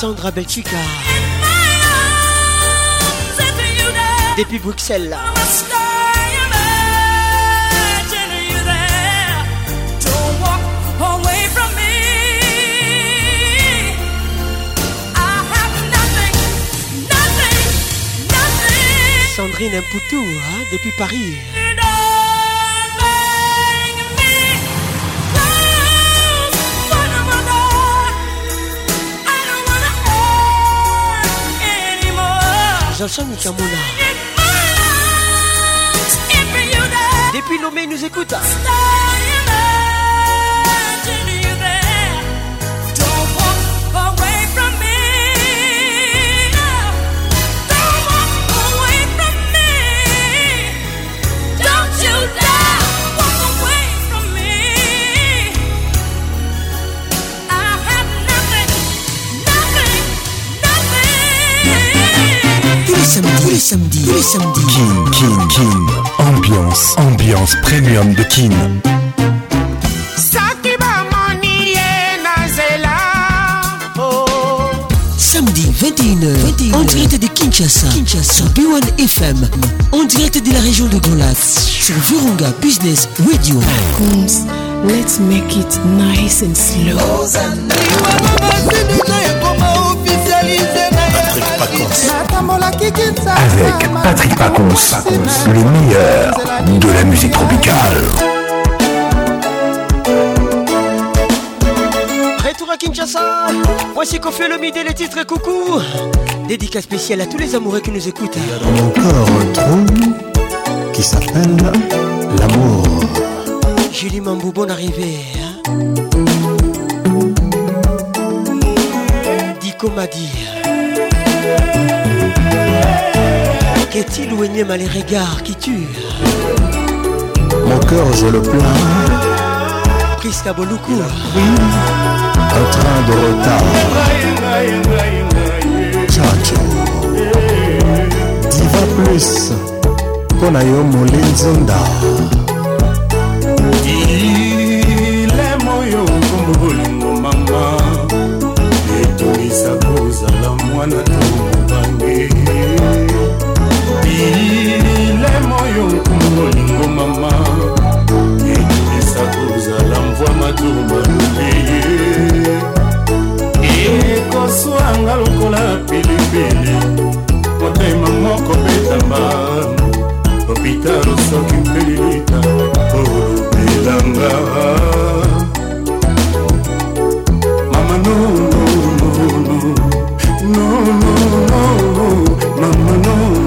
Sandra Belfica. Depuis Bruxelles. Sandrine Impoutou, hein, depuis Paris. Jean-Charles Chamona. Depuis Lomé, nous écoute. Star Samedi, samedis, King, King, Kin, Kin, Ambiance, ambiance premium de Kin. Oh. Samedi 21h, en direct de Kinshasa, Kinshasa, sur B1 FM, en direct de la région de Golas, sur Virunga Business Radio. Let's make it nice and slow avec Patrick Pacons, le meilleur de la musique tropicale. Retour à Kinshasa, voici qu'on fait le midi les titres coucou. Dédicace spécial à tous les amoureux qui nous écoutent. a Encore un trou qui s'appelle l'amour. Julie Mambou, bon arrivée. Hein. Dico m'a dit. Est-il ou énième à les regards qui tuent Mon cœur, je le plains. Prisca Boloukou. Un train de retard. Tchatcho. Diva plus. Pour Nayo Molin Zonda. nanga lokola pilipili motema moko betamba hopitalo soki mpelilita olobelanga mama nonnonono mama no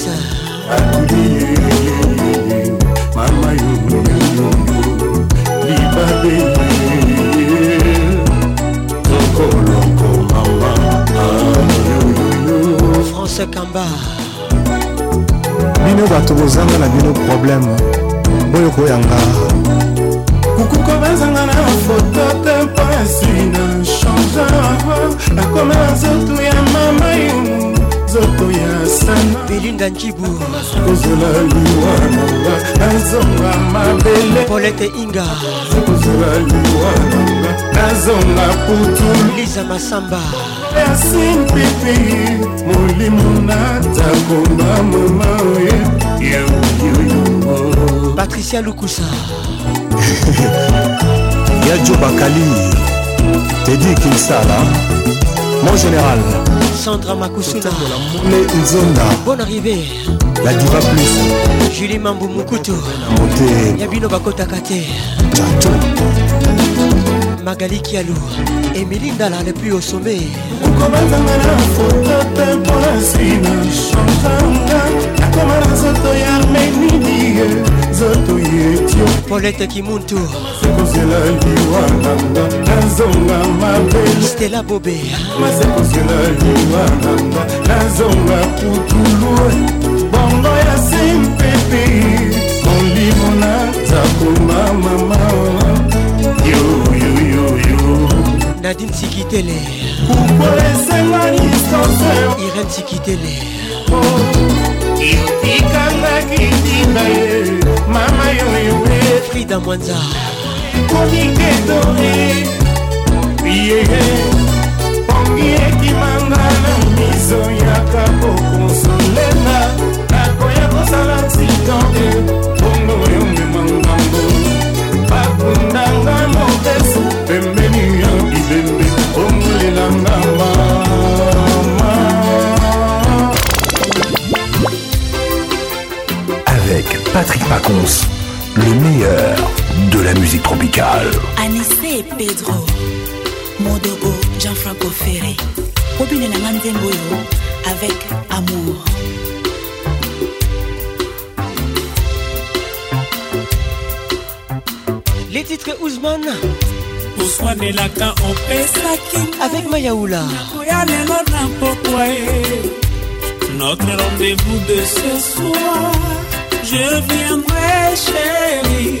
kobebisa mama yoyoyo libabe tokoloko mama ah, yoyoyo france kamba bino bato bozanga na bino probleme oyo koyanga baninga njibu polete inga liza masamba asimpipi molimo natakoma moma ya oyoyomo patricia lukusa [LAUGHS] ya jo bakali tedi kinsala mon général Sandra Makusula Mole Nzonda Bonne arrivée La Diva Plus Julie Mambu Mukutu Monté Yabino Bakota Kate Tchato Magali Kialou Emily Ndala le plus au sommet okobatanga na foto mpe mpona nsina changanga nakoma na nzoto ya armenidie nzoto ya etiopolete kimuntu kozela liwa nanga nazonga mabelestela bobe ah. mase kozela liwa nanga nazonga putulu bongo ya simpepe molimo nazakoma mama nadine sikitele ah. iren sikitele yotikangaki ah. oh, ntina ye mama yoyoe frida mwanza ekomi ketore yeye pongi ekimanga na miso yaka kokonsolela nakoya kosala titonde bongo yomema ngambo bakundanga mopesu pembeni ya bibembe bongolelanga mama Avec Patrick Pacons, le meilleur de la musique tropicale. Anissé et Pedro, Modogo, Gianfranco Ferré, Robin et avec amour. Les titres Ousmane. Ousmane et Laka, on paie Avec Mayaoula. Notre rendez-vous de ce soir, je viendrai chérie.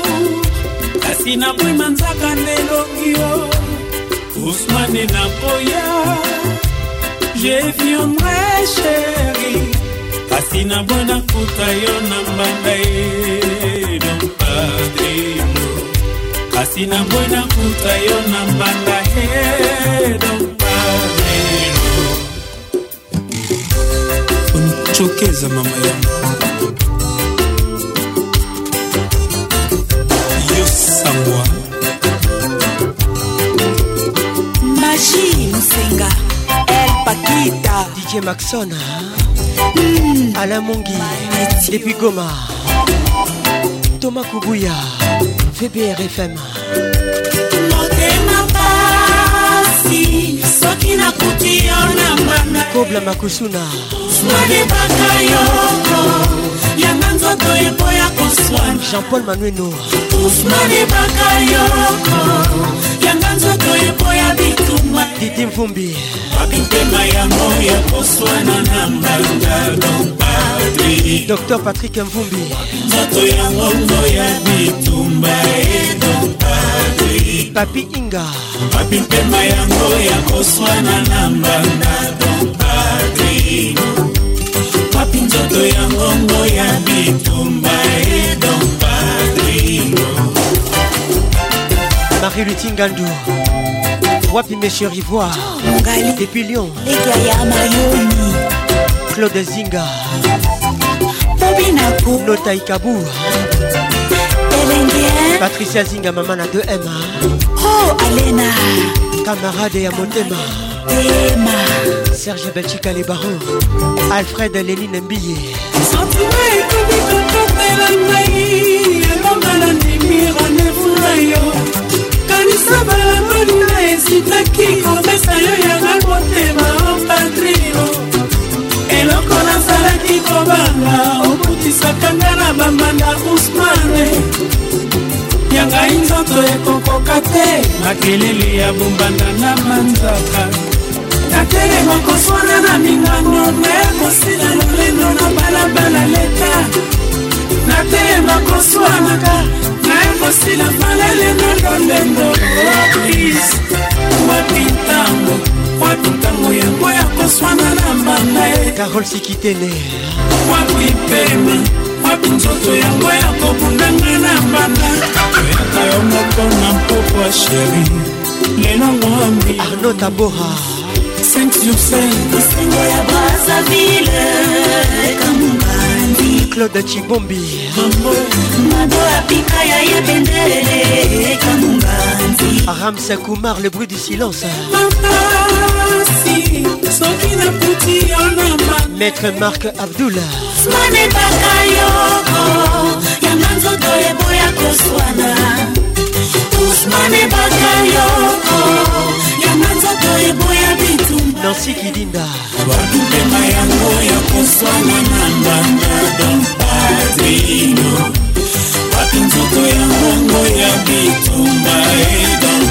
sina boy manzaka nelongi yo usmane na boya je viendrai chéri kasi na boy nakuta yo na mbanda ye kasi na boy nakuta yo na mbanda ye don mama yangu Senga, El Paquita, DJ Maxona, mm. Alain Mongi, depuis Goma, Thomas Koubouya, VBR FM. motema pasi soki nakuti yo na mbanda kobla makusuna swanebaka yoko yanga nzoto epoya koswana jean-paul manueno usmanebaka yoko toyebo ya bituma didi mvumbi babitema yango ya koswana na mbangalo patri dr patrik mvumbi nzoto ya ngongo ya bitumba edo patri papi inga babitema yango ya koswana na mbangalo patri papi nzoto ya ngongo ya bitumba edo patringo Marie Lutingando Wapi mes chéris voir oh, Depuis Lyon Claude Zinga Nota Ikabou Patricia Zinga Mamana de m Oh Alena Camarade ya motema Serge Belchika les barons Alfred Lénine Mbillet biso balamoninga esitaki kopesa yo yanga motema o oh patrino eloko nazalaki kobanga obutisaka nga na bambanda usmane yangai nzoto ekokoka te makelele ya bombanda na manzaka natele mokoswana na mingano na ya kosila lolendo na balabala leta natelema koswanaka ekosila malele na lolendo plis wapi ntango wapi ntango yango ya koswana na mbanda ye karol sikitele wapi pema wapi nzoto yango ya kobundanga na mbanda toyaka yo moko na mpoko ya sheri lelo ngwambi arno tabora 5 sur 5 esengo ya brazaville ekamunga claude chibombi aram sakumar le bruit du silence maître marc abdullah manebaka yoko yanga nzoto eboya koswana usmanebaka yoko yanga nzoto eboya nansi kidinda balubema yango ya kosala na mbanda dampadrino bapi nzoto ya ngongo ya bitumba edan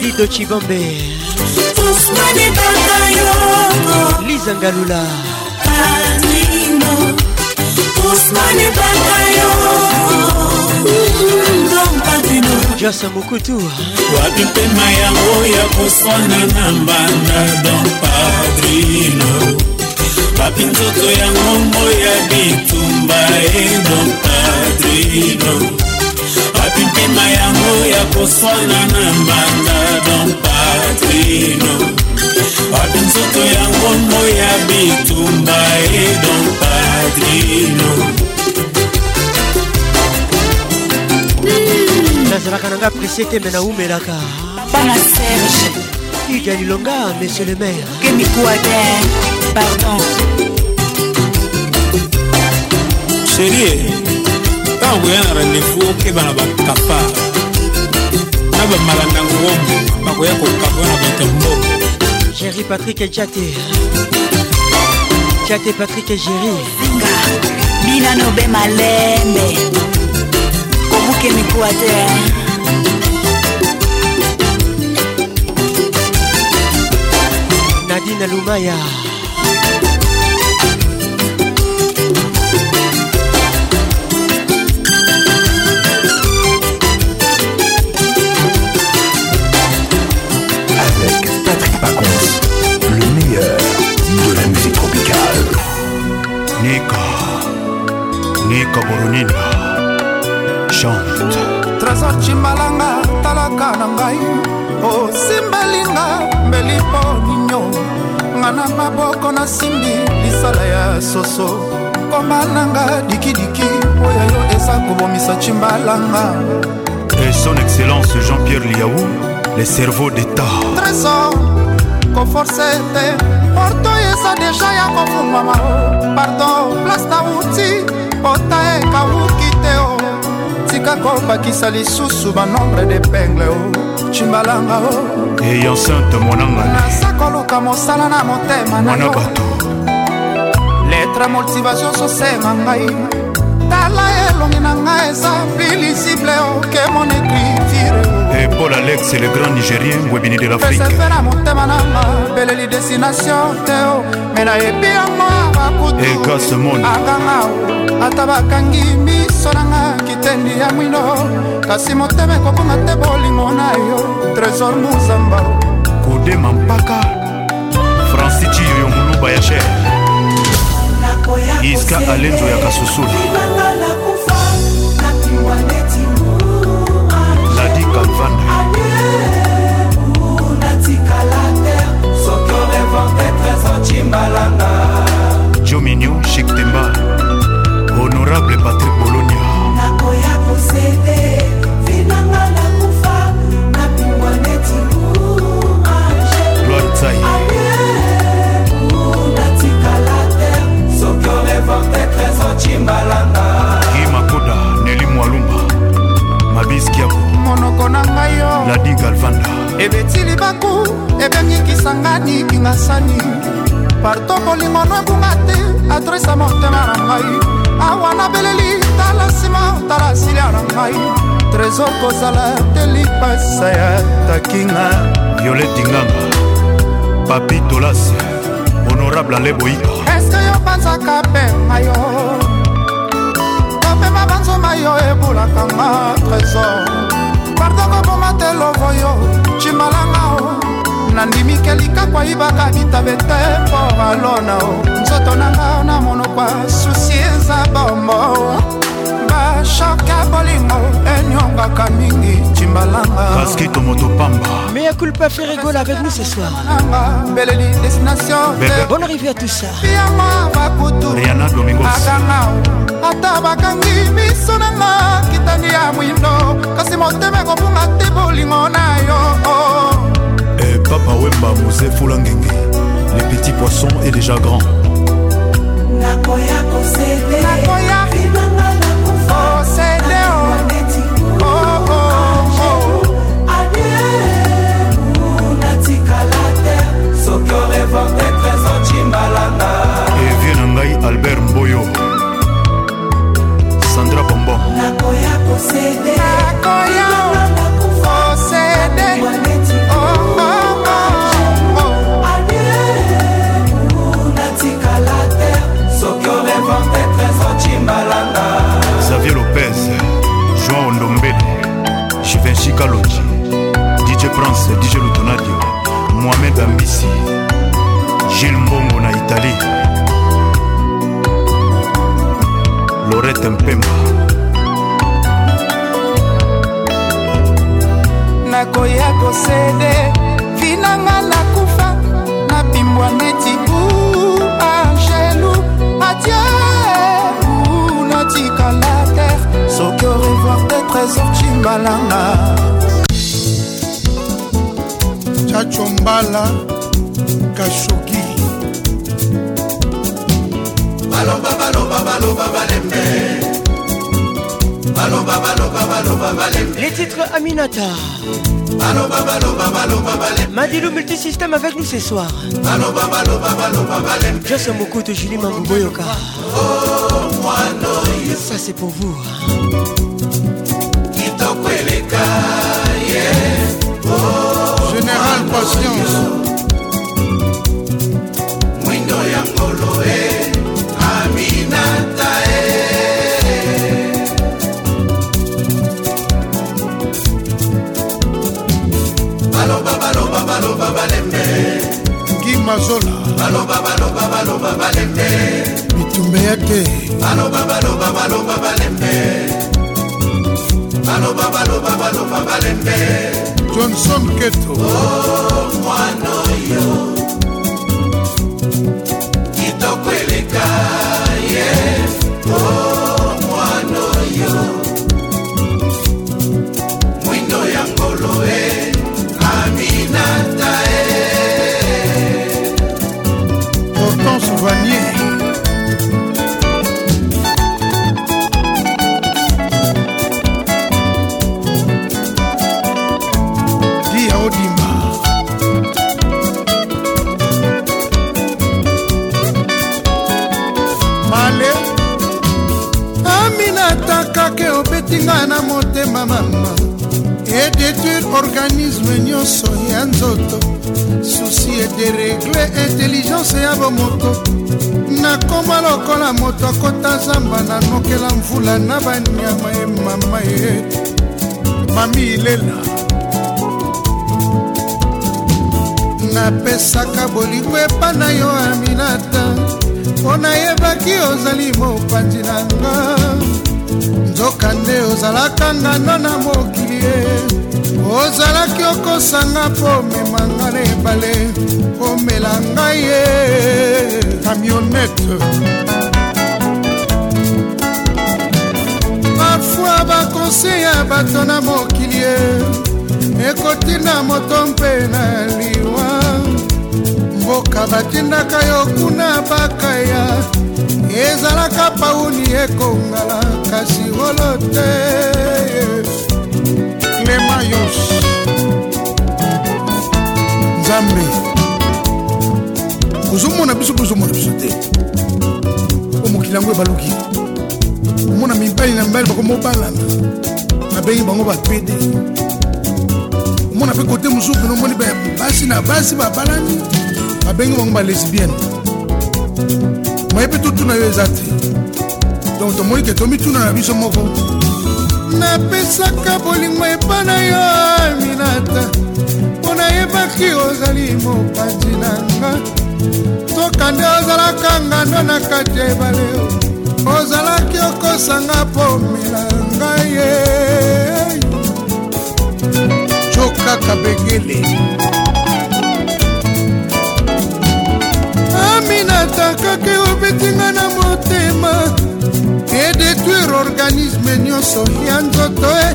Dido Chibombe Liza Ngalula jasa mokutu wapi mpema yango ya koswana na mbanda don padrino wapi nzoto yango moya bitumba e don padrino bapitema yango ya koswana na mbanda don patrino bapi nzoto ya ngombo ya bitumba e don patrino hmm. nazalaka nanga presi te me naumelaka bana serge ida lilonga monsieur le maire kemikuader pardon chérie ntango koya na rendez-vous okeba na bakapa na bamalanda ngombo bakoya kokapa na bato mbongo géri patrik jate jate patrik géri zinga bina nobe malembe kobuke mikuwa te nadine lumaya boroninda chante trésor cimbalanga talaka na ngai osimbelinga mbeli mpo ninyo nga na maboko nasimbi lisala ya soso koma nanga dikidiki oyo yo eza kobomisa cimbalanga et son excellence jean-pierre liaou le cerveau d'état trésor koforce te porto eza deja ya kofungwama pardon plasta uti pota ekawuki te o tika kobakisa lisusu banombre de pengle o cimbalanga o eyan sainte monanga naza koluka mosala na motema na yo letra motivation sosema ngai tala ye elongi na ngai eza pilisible oke mon écriture et eh, paul alex le grand nigérien webini de l'afriquepesefe na motema nanga peleli destination te o me nayebi yango ya bakutu eh, akanga ata bakangi miso nanga kitendi ya mwindo kasi motema ekobonga te bolingo na yo trésor muzamba kodema mpaka franci ciyoyo moluba ya chere iska alenzo ya kasusulu nadi kalvane jominio shiktemba honorable patrik bolonia nakoya posede vinanga nakufa nabingwa neti gloire tsai natikala te soki olevante trésor cimbalanga abiskiabo monoko na ngai yo ladi galvanda ebetili baku ebengikisanga nikinga sani parto bolingo noebunga te adresa motema na ngai awa nabeleli tala nsima tala silia na ngai trésor kozala te lipasa ya takinga violetinganga papi tolase honorable aleboika eske yo banzaka pema yo mopema banzoma yo ebulaka nga trésor pardoko boma te lovo yo cimalanga o nandimike likakwa yibaka bitabete mpo alona o nzoto nanga na monokwa susi eza bombo ya shak ya bolingo enyongaka mingi cimbalanga baskito moto pamba mea culpa ferigola avec nous ce soir beleli destination bonne arrivée à tout ça yango bakutuana domingosaganga ata bakangi miso nanga kitani ya mwindo kasi motema ekopunga te bolingo na yo oh. eh, papa wemba mose fulangenge les petits poissons est déjà grand nakoya kosede nakoya ce soir Josse Mokoto Julie Mangouboyoka Ça c'est pour vous batindaka yo kuna bakaya ezalaka pauni ekongala kasi wolo te clemayos nzambe kozomona biso bozomona biso te po oh, mokili yango ebaluki omona mibali na mibali bakomobalana babengi bango bapede omona mpe kote mosusu pene omoni basi na basi babalani babengi bango balesbienne moyebi tutuna yo eza te donk tomoni ke tomituna na biso moko napesaka bolingo epa na yo aminata mpo nayebaki ozali mopati na nga toka nde ozalaka ngando na kati ya ebale ozalaki okosanga mpo mela ngai ye cokaka begele sakaki obetinga na motema edetwire organisme nyonso ya nzoto e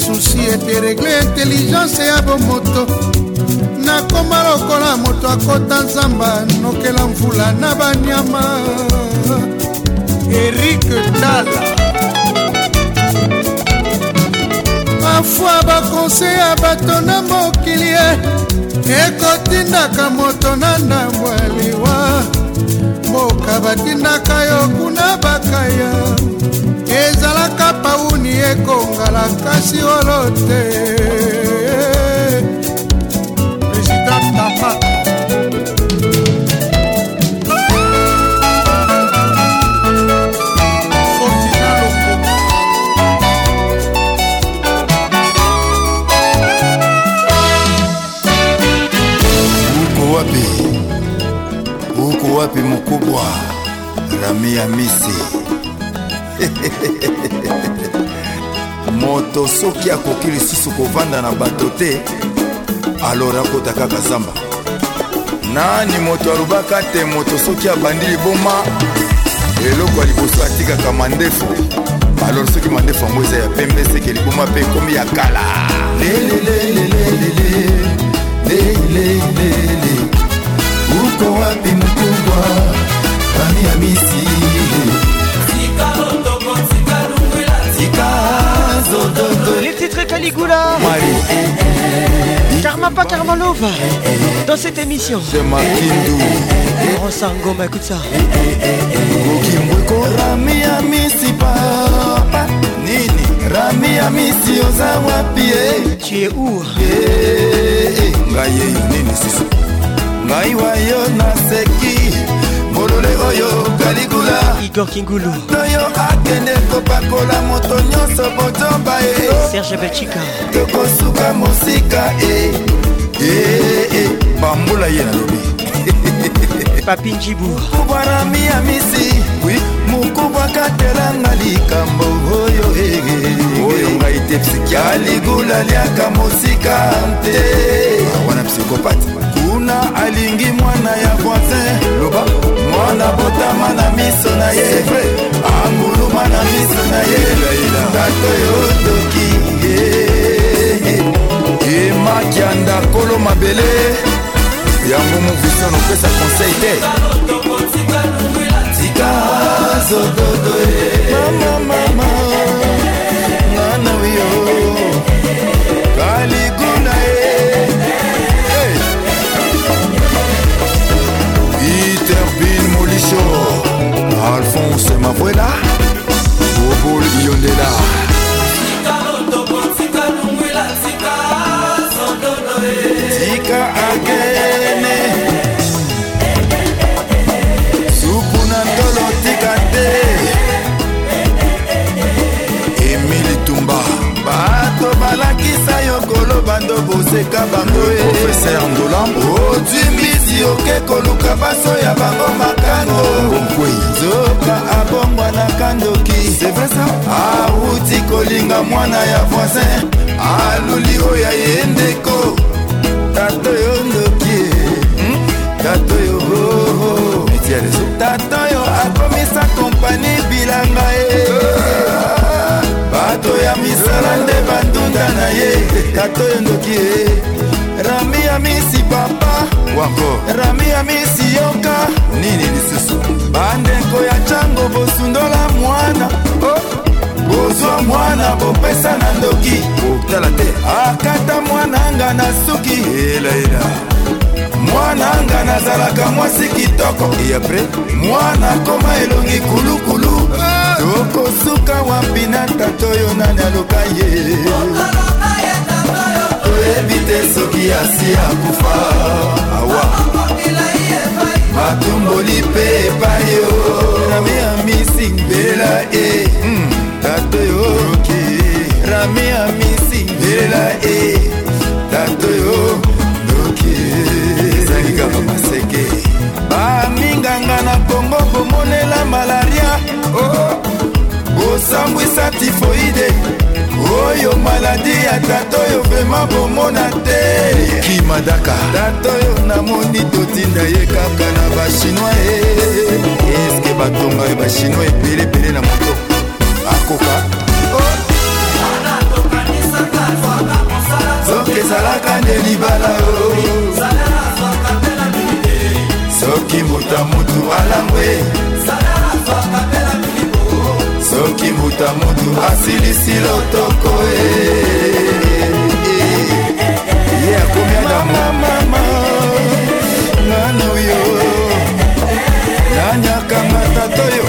susi eteregle inteligense ya bomoto nakoma lokola moto akota nzamba nokela mvula na banyama erik dala afwa bakonsey ya bato na mokili e ekotindaka moto na ndambo ya liwa mboka batindaka yo kuna bakaya ezalaka pauni ekongala kasi olo te papi mokubwa rami ya misi moto soki akoki lisusu kovanda na bato te alora akota kaka zamba nani moto alobaka te moto soki abandi liboma eloko ya liboso atikaka mandefu alor soki mandefu yango eza ya pembe seke liboma mpe ekomi ya kala lelelelelele lelelelele buruko wapi mukubwa ami ya misi Les titres Caligula Karma pas Karma Love Dans cette émission C'est Makindou Rosangoma, écoute ça Kimbweko Rami ya misi papa Nini Rami ya misi oza wapi eh? Tu es où eh, eh, Ngaye nini sisi ngai wa yo naseki molole oyo kaligula igor kingulu oyo akende kopakola moto nyonso botomba e serge belchika tokosuka mosika e. E, e, e bambula ye nalobi [LAUGHS] papi njibu mukubwana miyamisi mukubwakatelanga likambo kaligula liaka mosika te wana psikopate kuna alingi mwana ya voisin loba mwana botama na miso na ye anguluma na miso na ye tato yotoki emakianda kolo mabele yango movusion opesa conseil te tika zododo mama kaliguna ye iterbin molisho alphonse mavuela bobol yondela bando boseka bangoprofeser e. ndolambo otimbisi oke koluka baso ya bango makango nzoka abongwanaka ndoki awuti kolinga mwana ya voisin aluli oyo aye ndeko tato yo ndoki hmm? tato yo oh, oh. tato yo akomisa kompani bilanga e bato ya misala nde bandunda na ye katoyo ndoki e rami ya misi papa wako rami ya misi yoka nini lisusu bandeko ya cango bosundola mwana oh. bozwa mwana bopesa na ndoki otala te akata mwananga na suki elaela mwananga nazalaka mwasi kitoko e apres mwana koma elongi kulukulu ah! tokosuka wapi na tata oyo nani aloka ye toyebi te soki asi akufa awa matumboli mpe epai yo rami ya misingbela e hmm. tata yo rami ya misingbela e tata yo doki ezali kaka maseke baminganga na kongo komonela mala kosambwisa tifoide oyo maladi ya tata oyo vrema bomona te kimadaka tata oyo namoni totinda ye kaka na bachinois e eske batonga yo bachinois epelepele na moto akoka oh. soki ezalaka nde libala o oh. soki motamutu alangwe soki mbuta motu asilisi lotoko ye akomia na mamama nano yo nani akamata toyo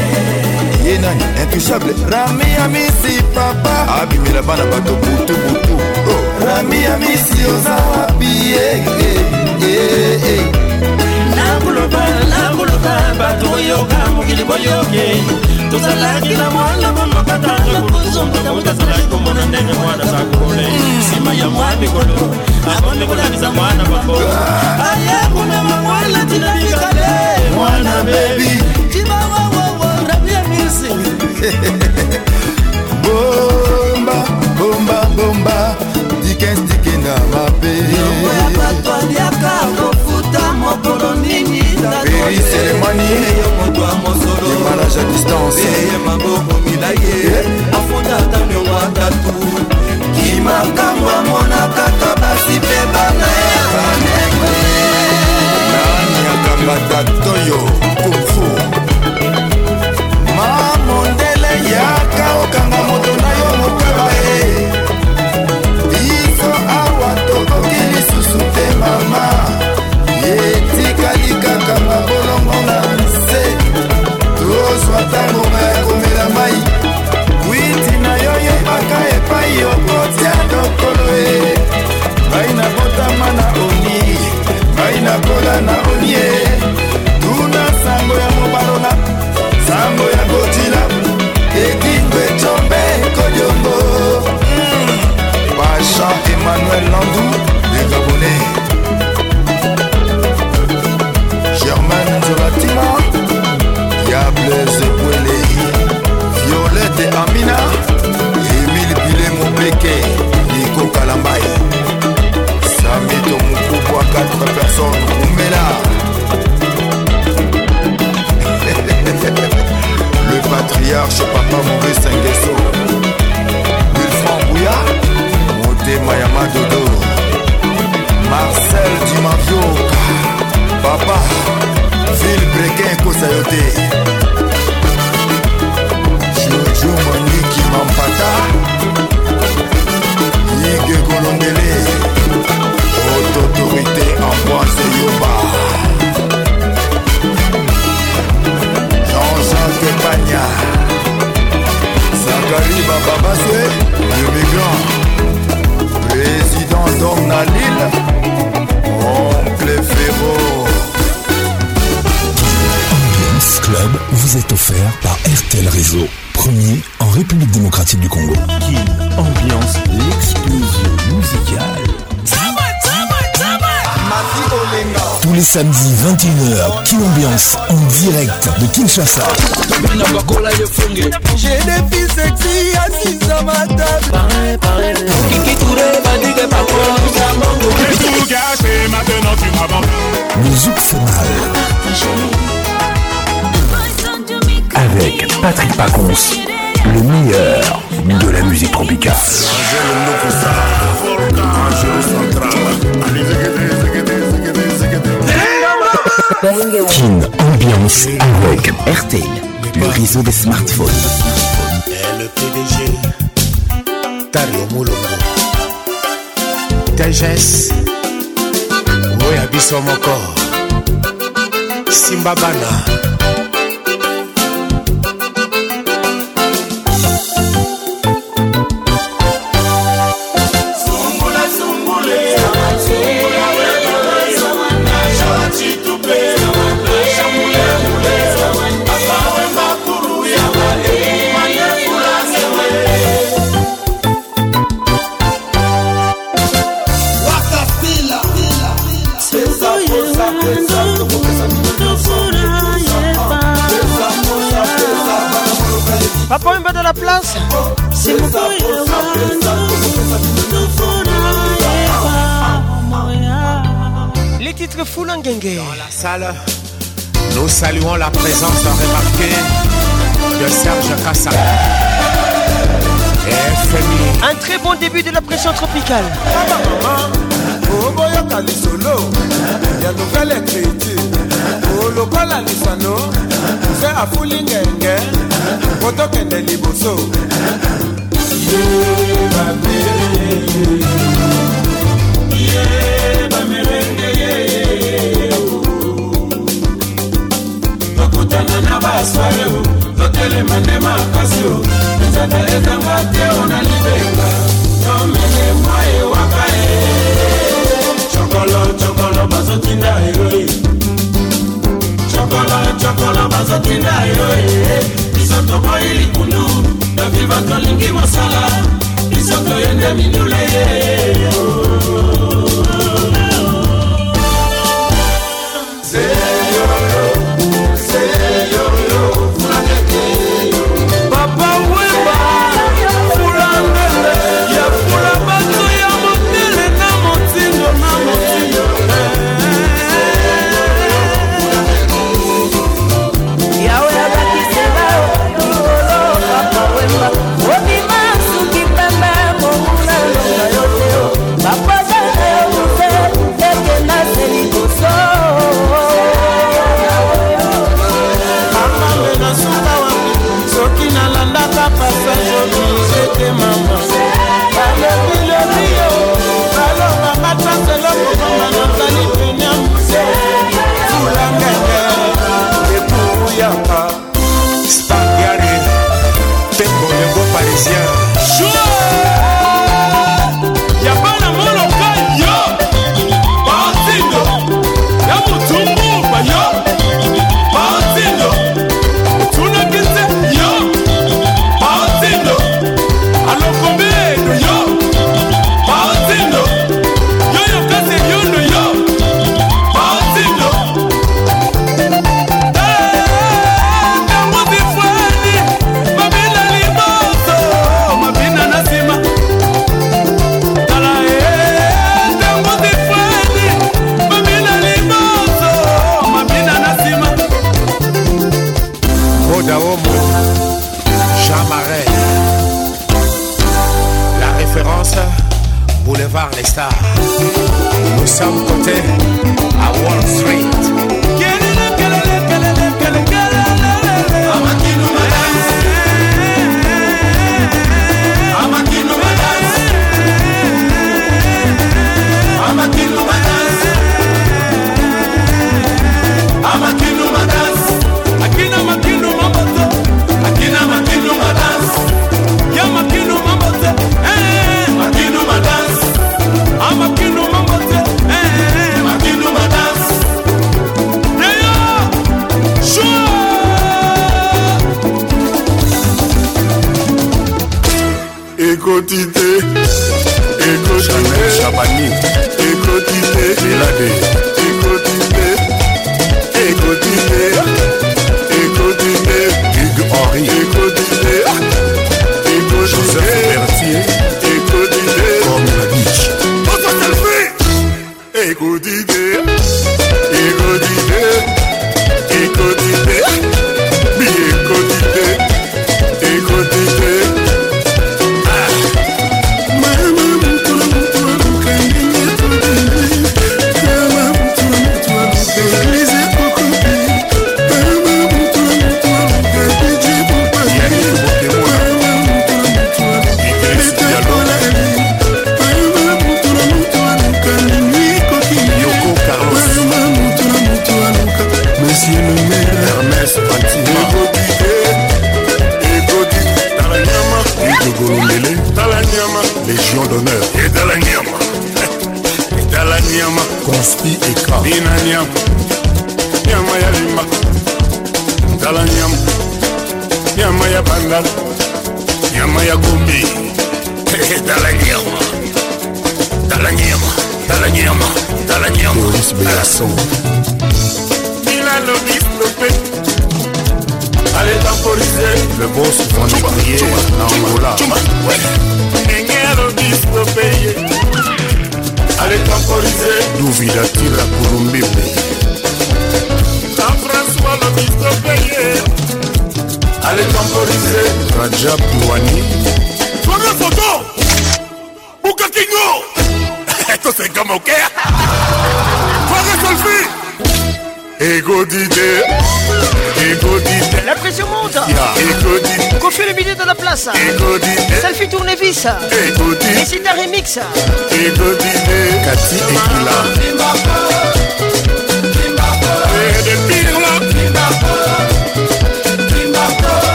ye nani intouchable rami ya misi papa abimela bana bato butubutu oh. rami ya misi oza wapi ye eh, eh, eh. nakoloba nakoloba bato oyoka mokili boyoke tozalaki na mwana momakatakozomtokamotazalaki komona ndenge mwana sakole nsima ya mwa mikolo abonde kolakisa mwana babo aye kuna mamwana tina mikale mwana bebi tibawawawaramiamisi [LAUGHS] bomba bomba bomba dikens dikena mabe mokolo nini peri selemani yo moto ya mosolo emanage a distance eye maboko milaye eh? afundata miongo atatu kimakambo amonaka to basi mpe bana ya banekoniakamba tatoyo kinshasa bana bakola yo funge j'ai des filles sexy assises à ma table pareil pareil kiki touré badide papa ça manque j'ai tout gâché maintenant tu m'abandonnes musique fait mal avec Patrick Pacons le meilleur de la musique tropicale Kin Ambiance avec RTL, le réseau des smartphones. Et le PDG, Tario Moulongo. Tejes, Moya Bissomoko, Simbabana. place C'est mon tufuna les titres full en Dans la salle, nous saluons la présence remarquée de Serge Kassa. FMI. Un très bon début de la pression tropicale. oboyoka lisolo ya lokala ekreiti à lisano se afuli ngenge po tokende liboso ye bamerenge ye bamerenge ye tokutana na basware totelema nde makasi o nzata ezanga te ona libenga tomele mwa ewaka e cokolo cokolo bazotinda eroi cokolo cokolo bazotinda yo biso tokoyi likundu toviva tolingi mosala biso toyende minule ye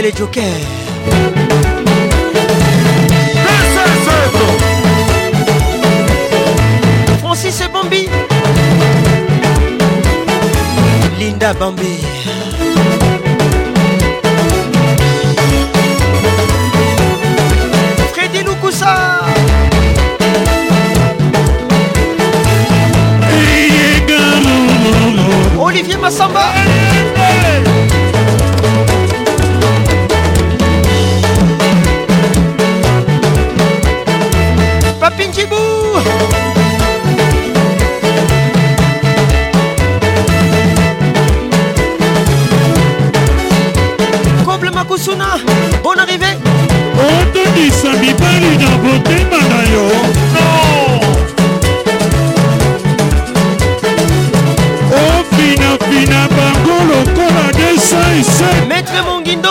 les Joker. Francis Bambi. Linda Bambi. Freddy Lukusa. Olivier Massamba. papinjibou Comble Makusuna, bonne arrivée otondisa mibali na kotema na yo oh! ofinafina bango lokola 2 maître mongindo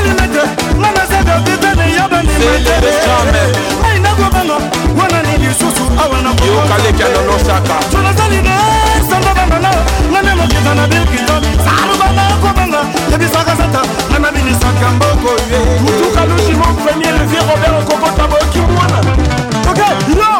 balinete ngana zeda bitene ya bandimatere ai nakobanga wana ni lisusu awa nakotonazalina sanda bangana ngane mokiza na bikito salubanga kobanga yebisaka sata ngana binisaka mboko ye mutukalushimo premier levier robert okokota bokimbwana ok yo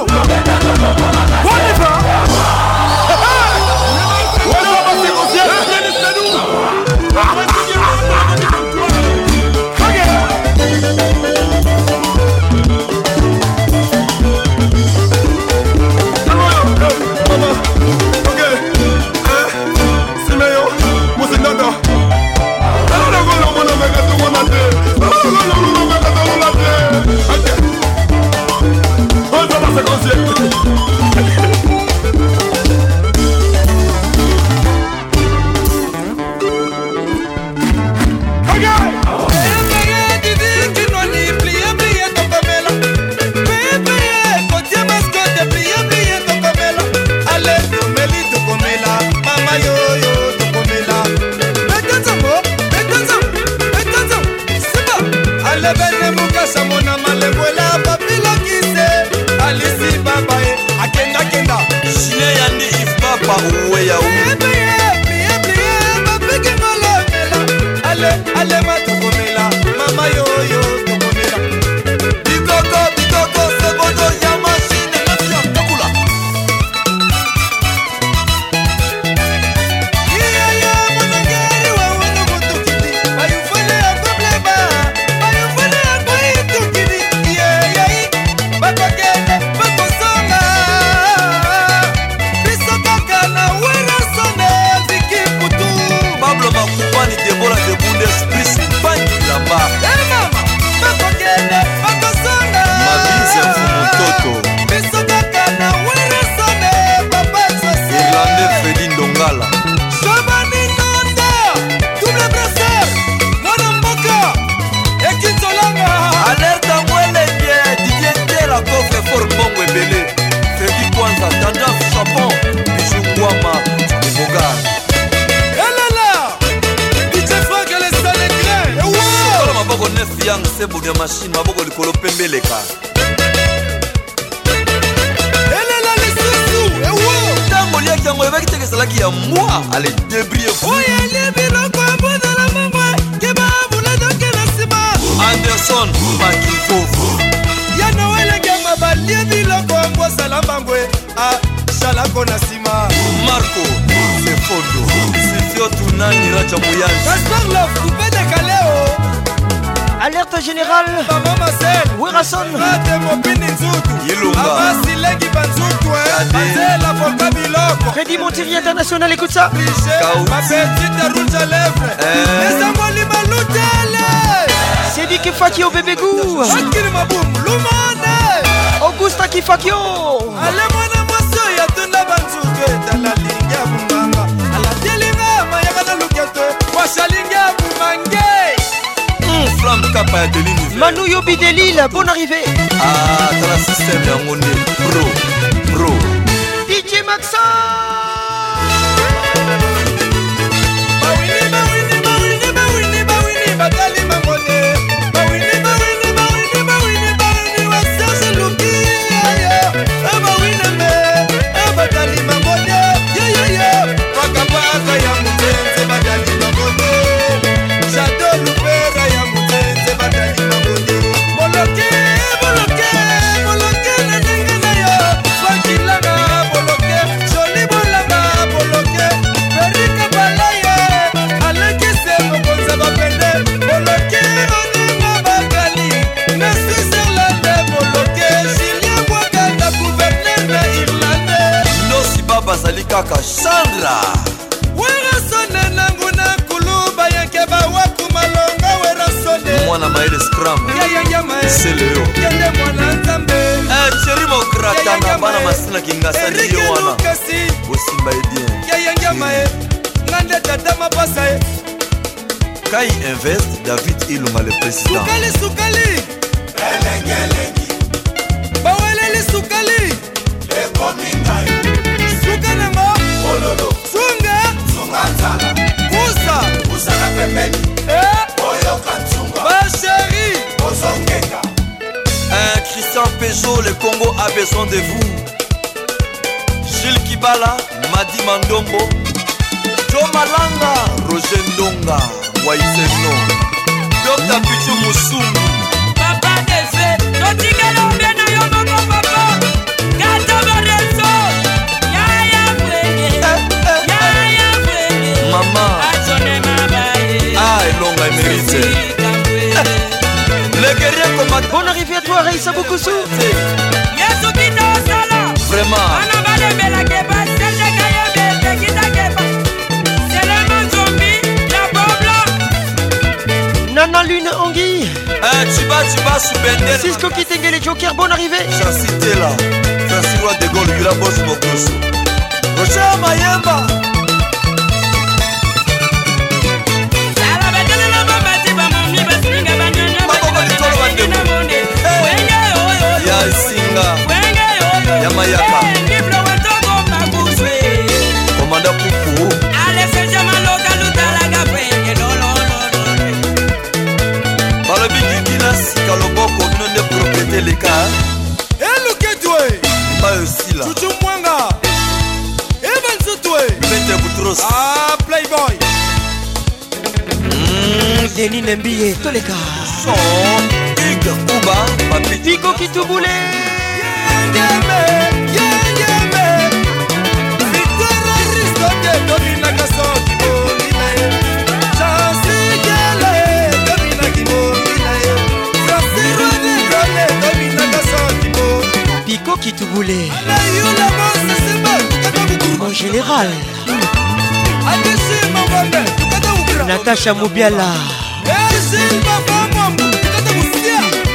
Tasha Mubiala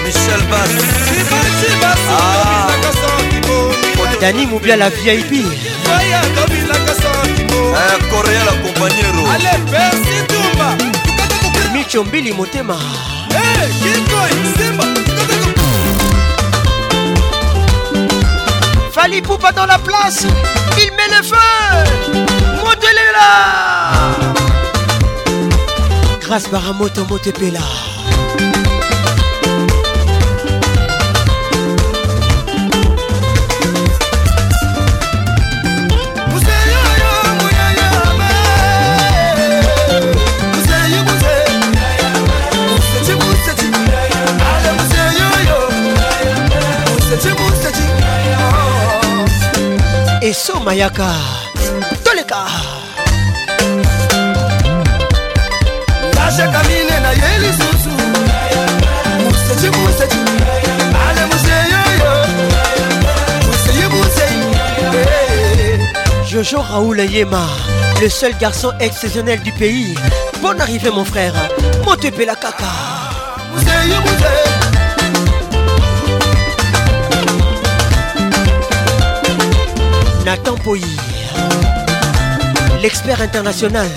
Michel Bass ah. Dani Mubiala VIP eh, Coréen la Micho Mbili Motema eh, Fali Poupa dans la place Il met le feu grâce Baramoto Motepela. Eso Mayaka. Jojo Raoul Ayema, le seul garçon exceptionnel du pays. Bonne arrivée mon frère, pé la caca. Nathan Poyi, l'expert international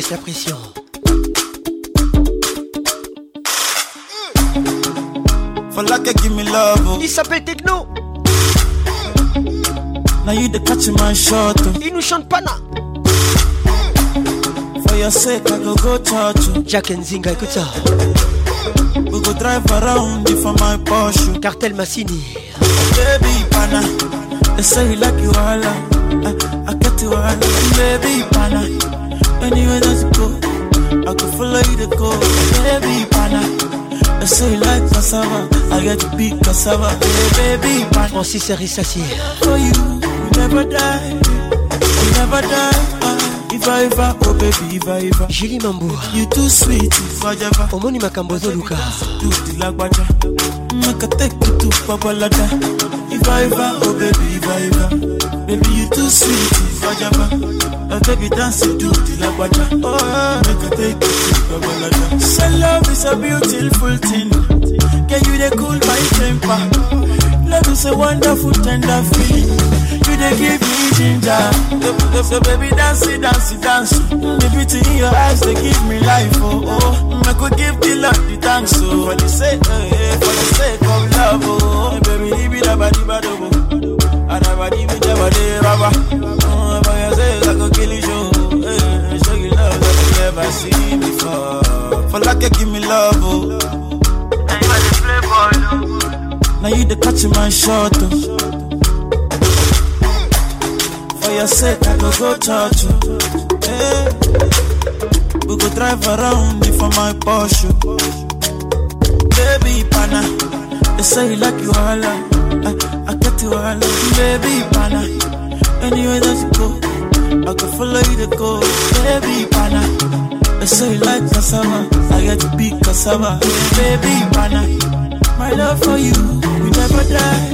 baisse la pression. Falaka give me love. Oh. Il s'appelle Techno. Now you the catch my shot. Oh. Il nous chante Pana. For your sake, I go go touch. Oh. Jack Zinga écoute ça. We go drive around if for my Porsche. Oh. Cartel Massini. Baby Pana, they say you like you all. I, I get you all. Baby Pana. Anywhere that you go, I could follow you to go. Baby, pana. say like cassava. I got to be cassava. baby, pana. Francis For you, you never die. You never die. Oh, you Omoni make I take you to Babalada. Iva Iva, oh baby, Iva Iva. Baby, you too sweet, Iva Java. Now take it dance, you do the labaja. Oh, make I take you to Babalada. So love is a beautiful thing. Can you they cool my temper? Love is a wonderful, tender feeling. You dey give me ginger. So, so baby, dance it, dance it, dance. The beauty in your eyes, they give me life. Oh, oh. I could give the love the thanks, so oh. for the sake, uh, eh, yeah, for the sake of love, oh, baby, leave it about the bad oh, and about the bitch about the rubber. Oh, if I say I could kill you, oh. eh, show, eh, you love that you never seen before. For like you give me love, oh. Now you the playboy, Now you the catching my shot, oh. For your sake, I could go touch you go drive around me for my Porsche. Baby pana, they say you like you all I, I get you all I. Baby pana, anyway that you go, I can follow you to go. Baby pana, they say you like cassava, I get to be cassava. Baby pana, my love for you, we never die,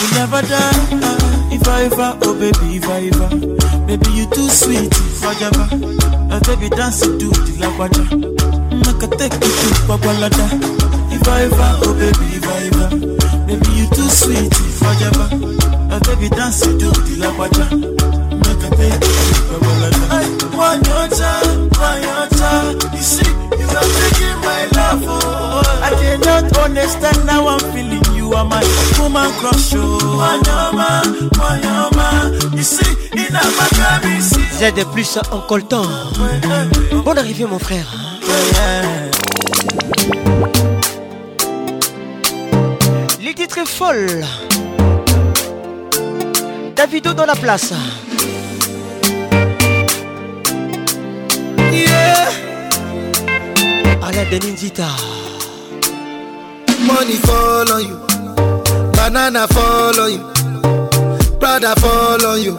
we never die. If I ever, oh baby, if I ever, baby you too sweet, forever. I baby dance to the lagwaja. Make I take you to Babalada. If I ever, oh baby, if I ever. Baby, you too sweet, if I ever. I baby dance to the lagwaja. Make I take you to I want your child, want your child? You see, you are taking my love, oh. I cannot understand how I'm feeling. You are my woman crush, oh. want your man, want your man? You see. Z plus en coltan. Bonne arrivée mon frère. Les titres folle. Davido dans la place. Yeah. Alain Beninzita. Money Follow you. Banana fall you. Prada follow you.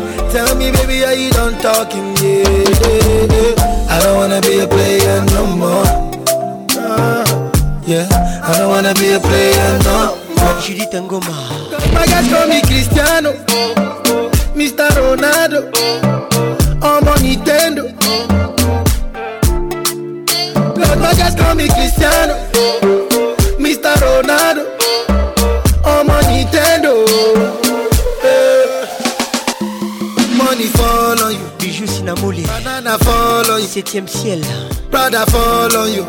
Tell me, baby, are you done talking? Yeah, yeah, yeah. I don't wanna be a player no more. yeah, I don't wanna be a player no more. Judith Ngoma. My guys call me Cristiano, Mr. Ronaldo, I'm on Nintendo. My guys call me Cristiano, Mr. Ronaldo. Banana Moulé. Banana follow you. Septième ciel. Brother follow you.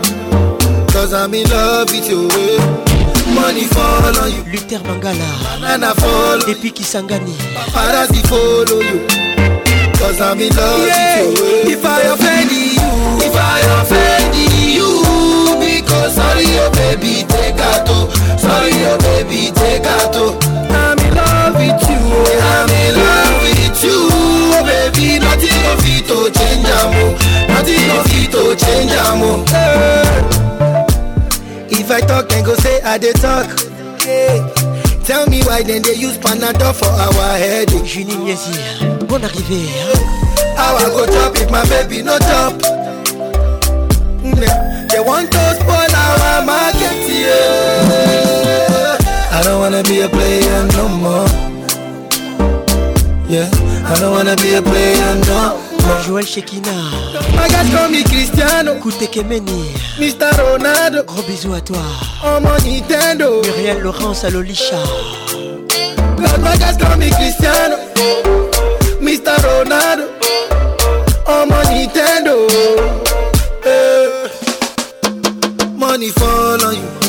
Cause I'm in love with you. Eh. Money follow you. Luther Mangala. Banana follow you. Depuis Kisangani. Paparazzi follow you. Cause I'm in love yeah. with you. Eh. If I offend you. If I offend you. Because sorry, oh baby, take out. Sorry, oh baby, take out. I'm in love with you. I'm in love with you. oh baby, nothing no fit to change am o, nothing no fit to change am o. Hey. Eh. If I talk, dem go say I dey talk. Hey. Eh. Tell me why dem dey use Panadol for our headache. Junie Nyesi, bonne arrivée. Hein. How I go chop if my baby no chop? They want to spoil our market, yeah. I don't wanna be a player no more. Yeah, I don't wanna be a player, no. Joël Shekina Agathe comme Cristiano Koutekemeni Mr Ronaldo Gros bisous à toi Oh mon Nintendo Muriel Laurence Alolisha L'autre Agathe comme Cristiano Mr Ronaldo Oh mon Nintendo eh. Money fall on you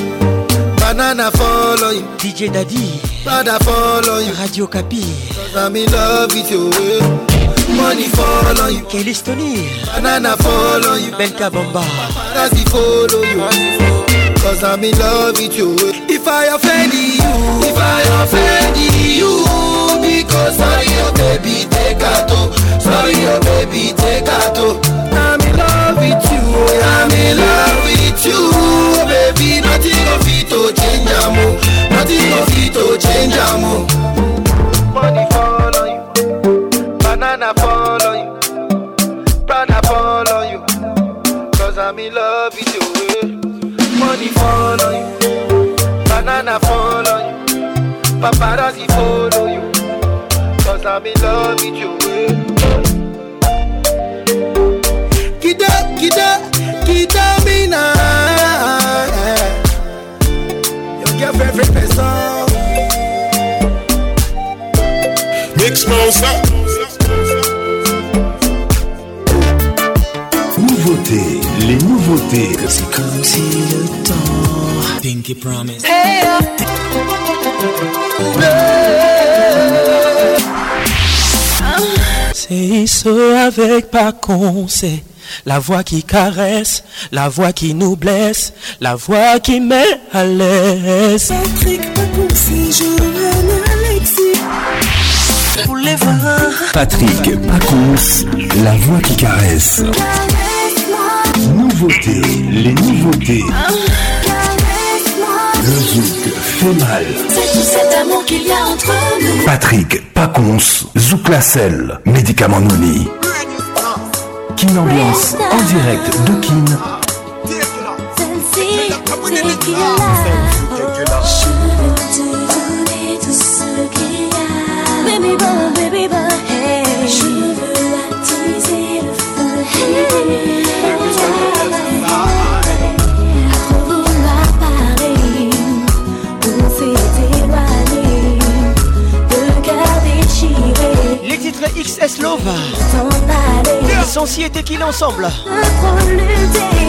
Banana follow you. DJ Daddy. Brother follow you. Radio Kapi. I'm in love with you. Money follow you. Kelly Stoney. Banana follow you. Belka Bomba. Paparazzi follow you. Cause I'm in love with you. Eh. Eh. Eh. If I offend you. If I offend you. Because sorry, oh baby, take a toe. Sorry, oh baby, take a toe. I'm in love with you. I'm in love with you. Baby, nothing of it, oh am o nothing go fit to change am o. money fall on you banana fall on you prada fall on you cause i'm in love with you. money fall on you banana fall on you paparazzi follow you cause i'm in love with you. Kida, kida, kida me now of every person. Mix Mosa. Nouveautés, les nouveautés. C'est comme si le temps. Pinky Promise. Hey, up. Oh. Hey. C'est ce avec pas c'est la voix qui caresse, la voix qui nous blesse, la voix qui met à l'aise. Patrick Pacon, c'est je Alexis. Pour les voir Patrick Pacons, la voix qui caresse. Nouveauté, les nouveautés. Ah. Le zouk fait mal. C'est tout cet amour qu'il y a entre nous. Patrick Paconce, Zouk Lassel, médicament Nouni. Kin Ambiance, en direct de Kin. Celle-ci, c'est qu'il a. Oh, je veux te donner tout ce qu'il y a. Baby boy. Miss Eslova. Sensi était qu'il ensemble.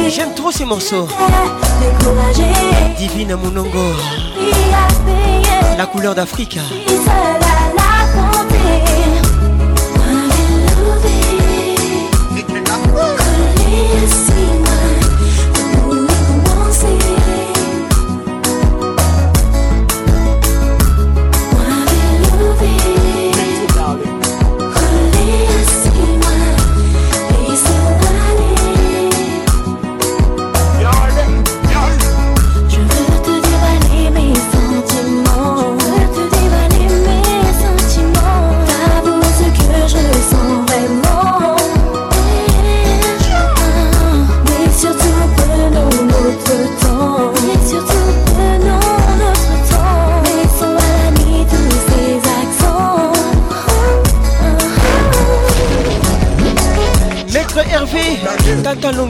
J'aime trop ces morceaux. Divine Monongo. La couleur d'Afrique.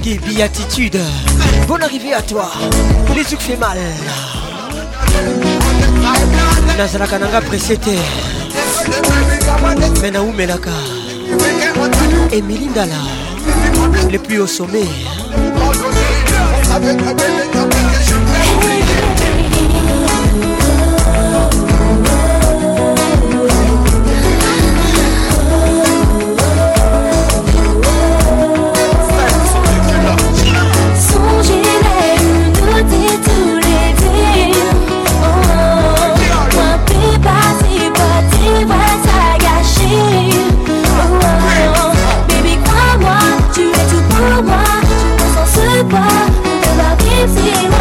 et Biatitude. Bonne arrivée à toi. Les trucs fait mal. nazalaka nanga presse te Melaka. Et là le plus au sommet It's game.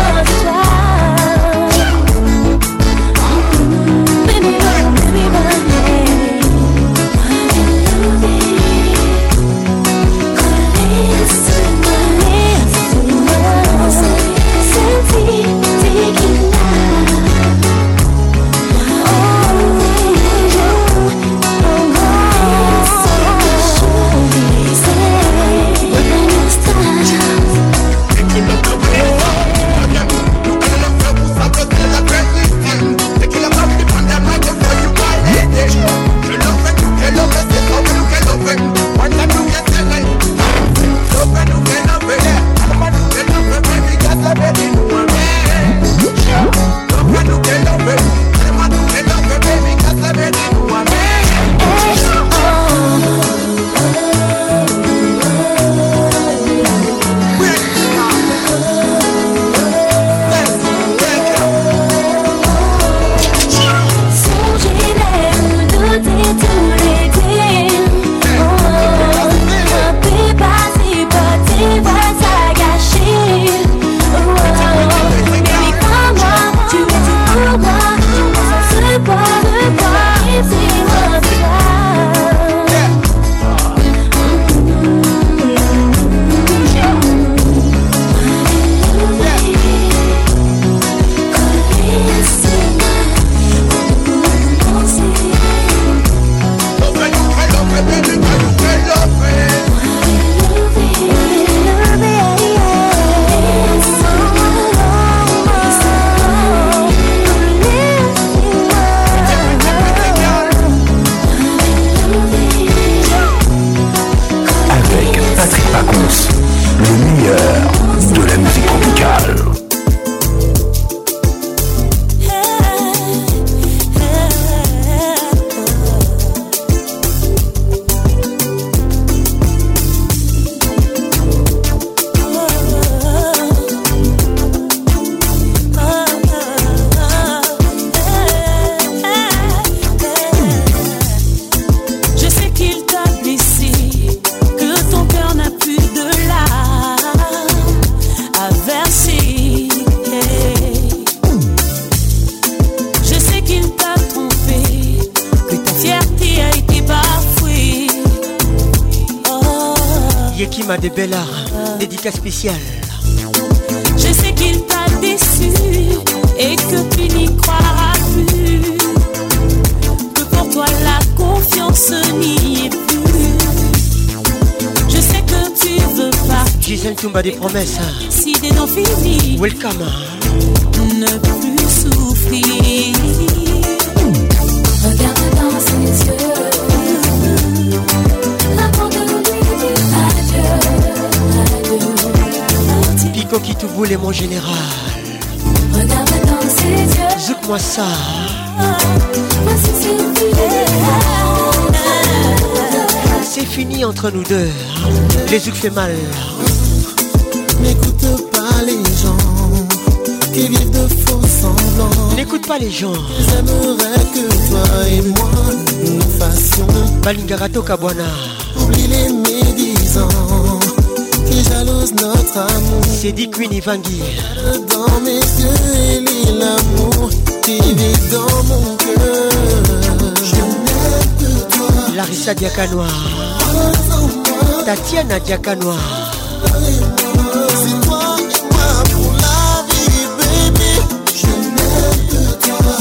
mal. N'écoute pas les gens qui vivent de faux semblants. N'écoute pas les gens. J'aimerais que toi et moi nous fassions. Balingarato Kabwana. Oublie les médisants qui jalousent notre amour. C'est dit Queen Ivangi. Dans mes yeux, il est l'amour qui vit dans mon cœur. Je n'aime que toi. Larissa Diakanoa. tatiana diakanwa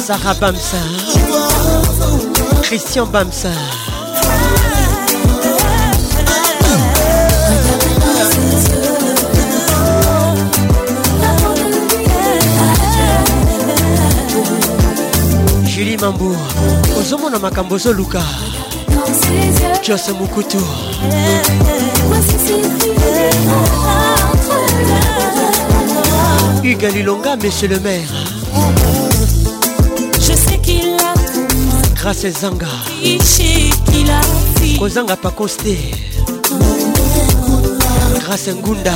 sarah bamsa christian bamsa julie mambo ozomona makambo ozoluka Joss Moukoutou. Hugues monsieur le maire. Je sais qu'il a Grâce à Zanga. Kozanga pas costé Grâce à Ngunda.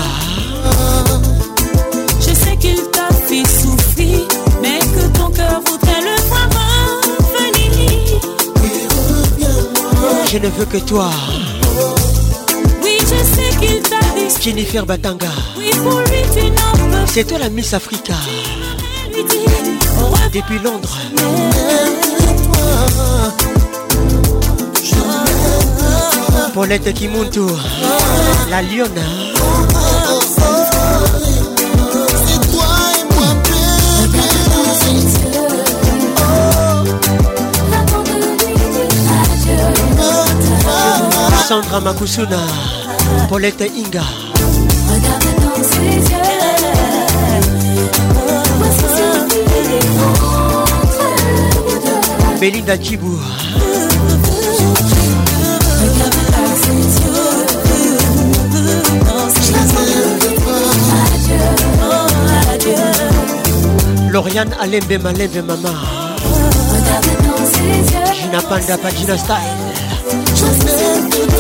Je sais qu'il t'a fait Je ne veux que toi. Oui, je sais qu'il t'a Jennifer Batanga. Oui, C'est toi la Miss Africa. Depuis Londres. Paulette Kimuntu. La Lyonne. Sandra Makusuna, Paulette Inga. Belinda Kibou. Lauriane Alembe Malembe Mama. Gina Panda Pagina Style.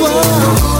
whoa.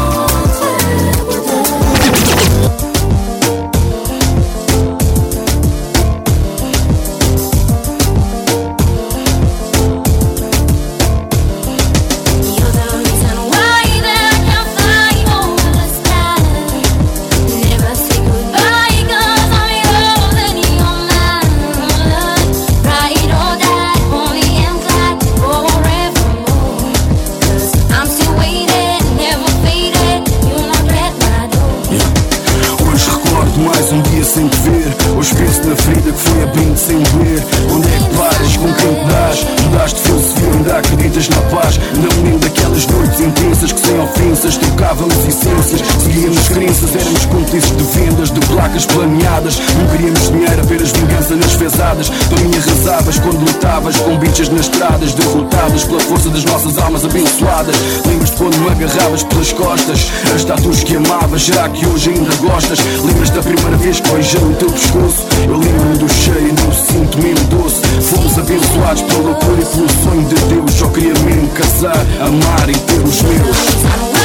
estavas quando lutavas com bichas nas estradas, derrotadas pela força das nossas almas abençoadas. Lembras-te quando me agarravas pelas costas, as tatuas que amavas, será que hoje ainda gostas? Lembras-te da primeira vez que beijei o teu pescoço? Eu lembro-me do cheiro, não sinto mesmo doce. Fomos abençoados pela loucura e pelo sonho de Deus. Só queria mesmo casar, amar e ter os meus.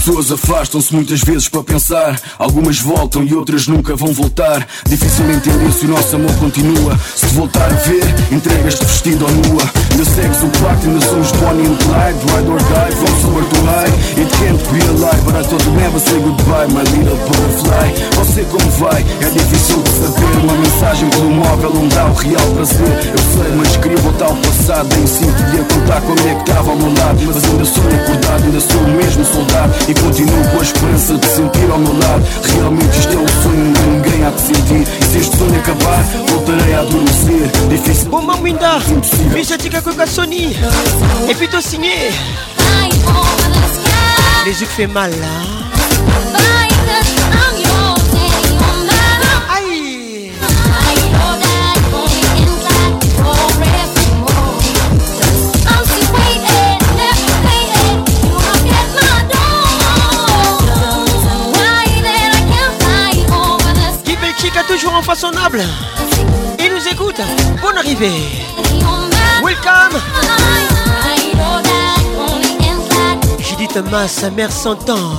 pessoas afastam-se muitas vezes para pensar. Algumas voltam e outras nunca vão voltar. Difícil entender se o nosso amor continua. Se te voltar a ver, entregas-te vestido ou nua. Ainda segues o pacto, ainda somos Bonnie and Clyde. Ride or die, from sober to high. It can't be a lie, but I thought you never say goodbye, my little butterfly. Você como vai? É difícil de saber. Uma mensagem pelo móvel não dá o real prazer. Eu sei, mas queria voltar ao passado. Nem sinto de contar como é que estava ao meu lado. Mas ainda sou acordado, ainda sou o mesmo soldado. E continuo com a esperança de sentir ao meu lado Realmente isto é um sonho, de ninguém há de sentir E se este sonho acabar, voltarei a adormecer Difícil, Bomba Mwinda, Misha com a Sony Et plutôt signé que fait mal là infaçonnable. Il nous écoute. Bonne arrivée. Welcome. Judith Thomas, sa mère s'entend.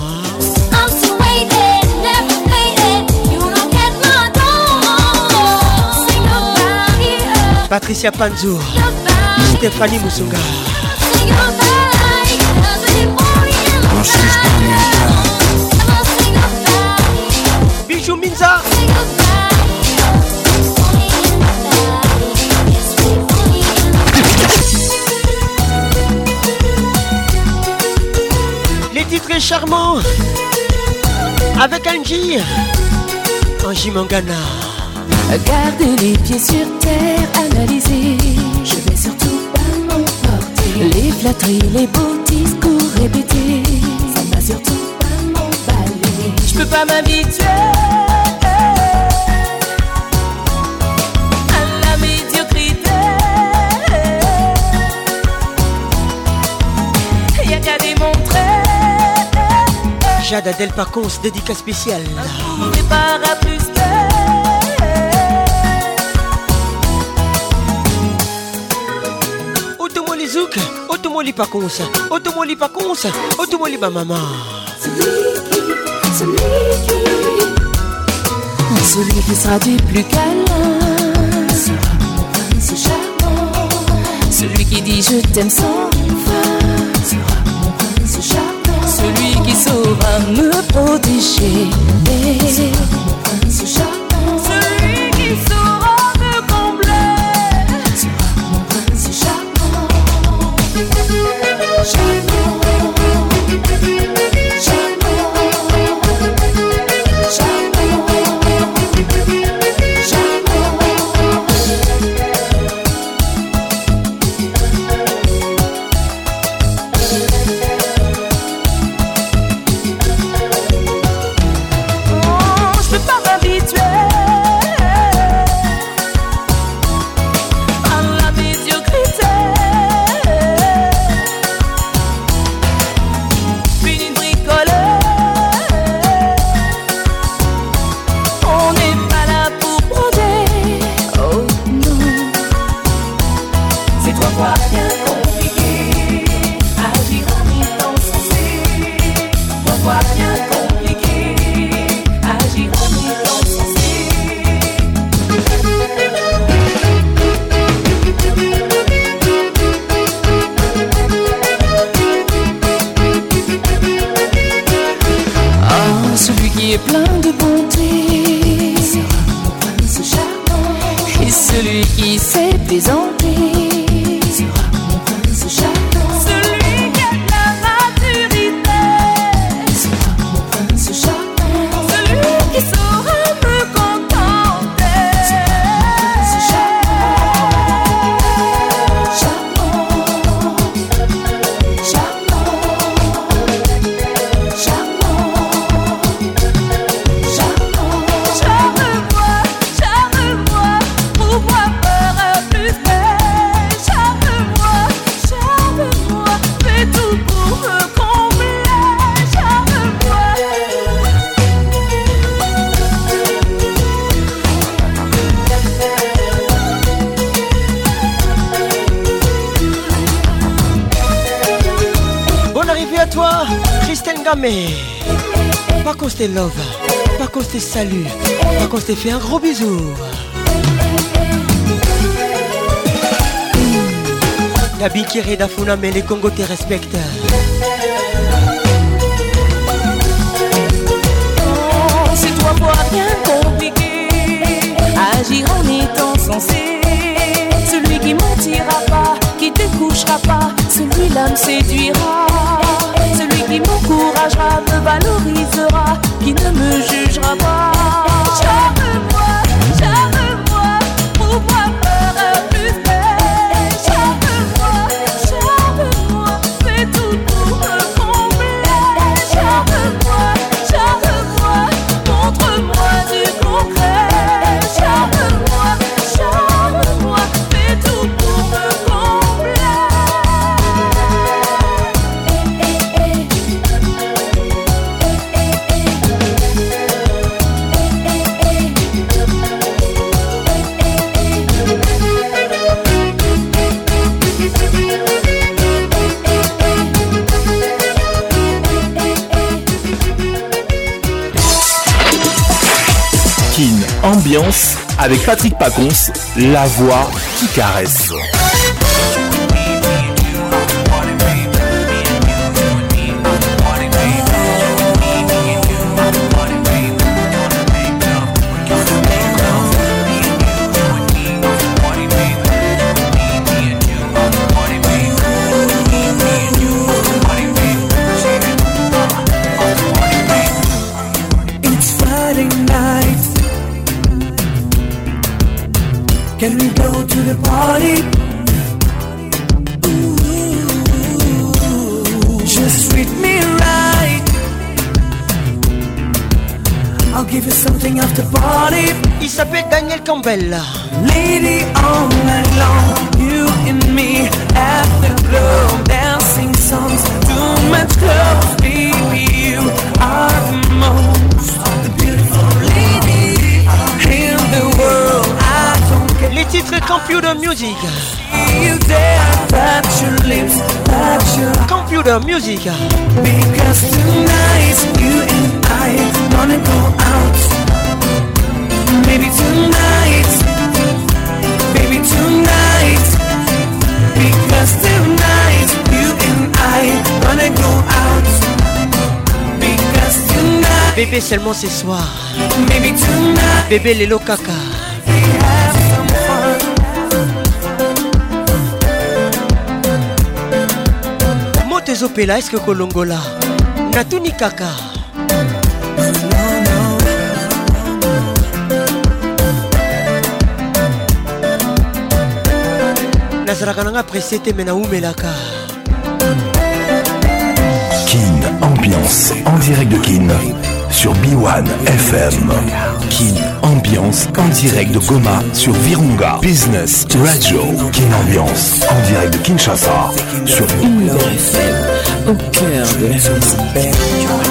Patricia Panzo, Stéphanie Moussunga. charmant avec Angie. Angie Mangana. Garder les pieds sur terre, analyser. Je vais surtout pas m'emporter. Les flatteries, les beaux discours répétés. Ça va surtout pas m'emballer. Je peux pas m'habituer. Jade Pacons, dédicace spéciale. Otomoli Zouk, Otomoli Pacons, Otomoli Pacons, Otomoli ma maman. Celui qui, celui qui sera du plus calme. celui qui dit je t'aime ça. Słowa me protéger. love, Paco salue, salut, Paco t'es fait un gros bisou. Nabi hmm. Kiri Dafuna, mais les Congos te respectent. C'est toi pour bien compliqué, agir en étant sensé Celui qui mentira pas, qui te couchera pas, celui-là me séduira. Alors il sera qui ne me jugera. avec Patrick Pacons, la voix qui caresse. Campbell. Lady all night long, you and me at the afterglow, dancing songs, too much clothes, baby, you are the most the beautiful lady in the world. I don't get Les titres Computer Music. You there, touch your lips, touch your... Computer Music. seulement ce soir. Bébé Lelo Kaka. Motes Opela, est-ce que Kolongola? Natuni Kaka. nazalaka nanga pressé te me naumelaka kin ambiance en direct de kin sur B1 FM. Kin Ambiance en direct de Goma sur Virunga. Business Radio. Kin Ambiance en direct de Kinshasa sur B1 FM au cœur de la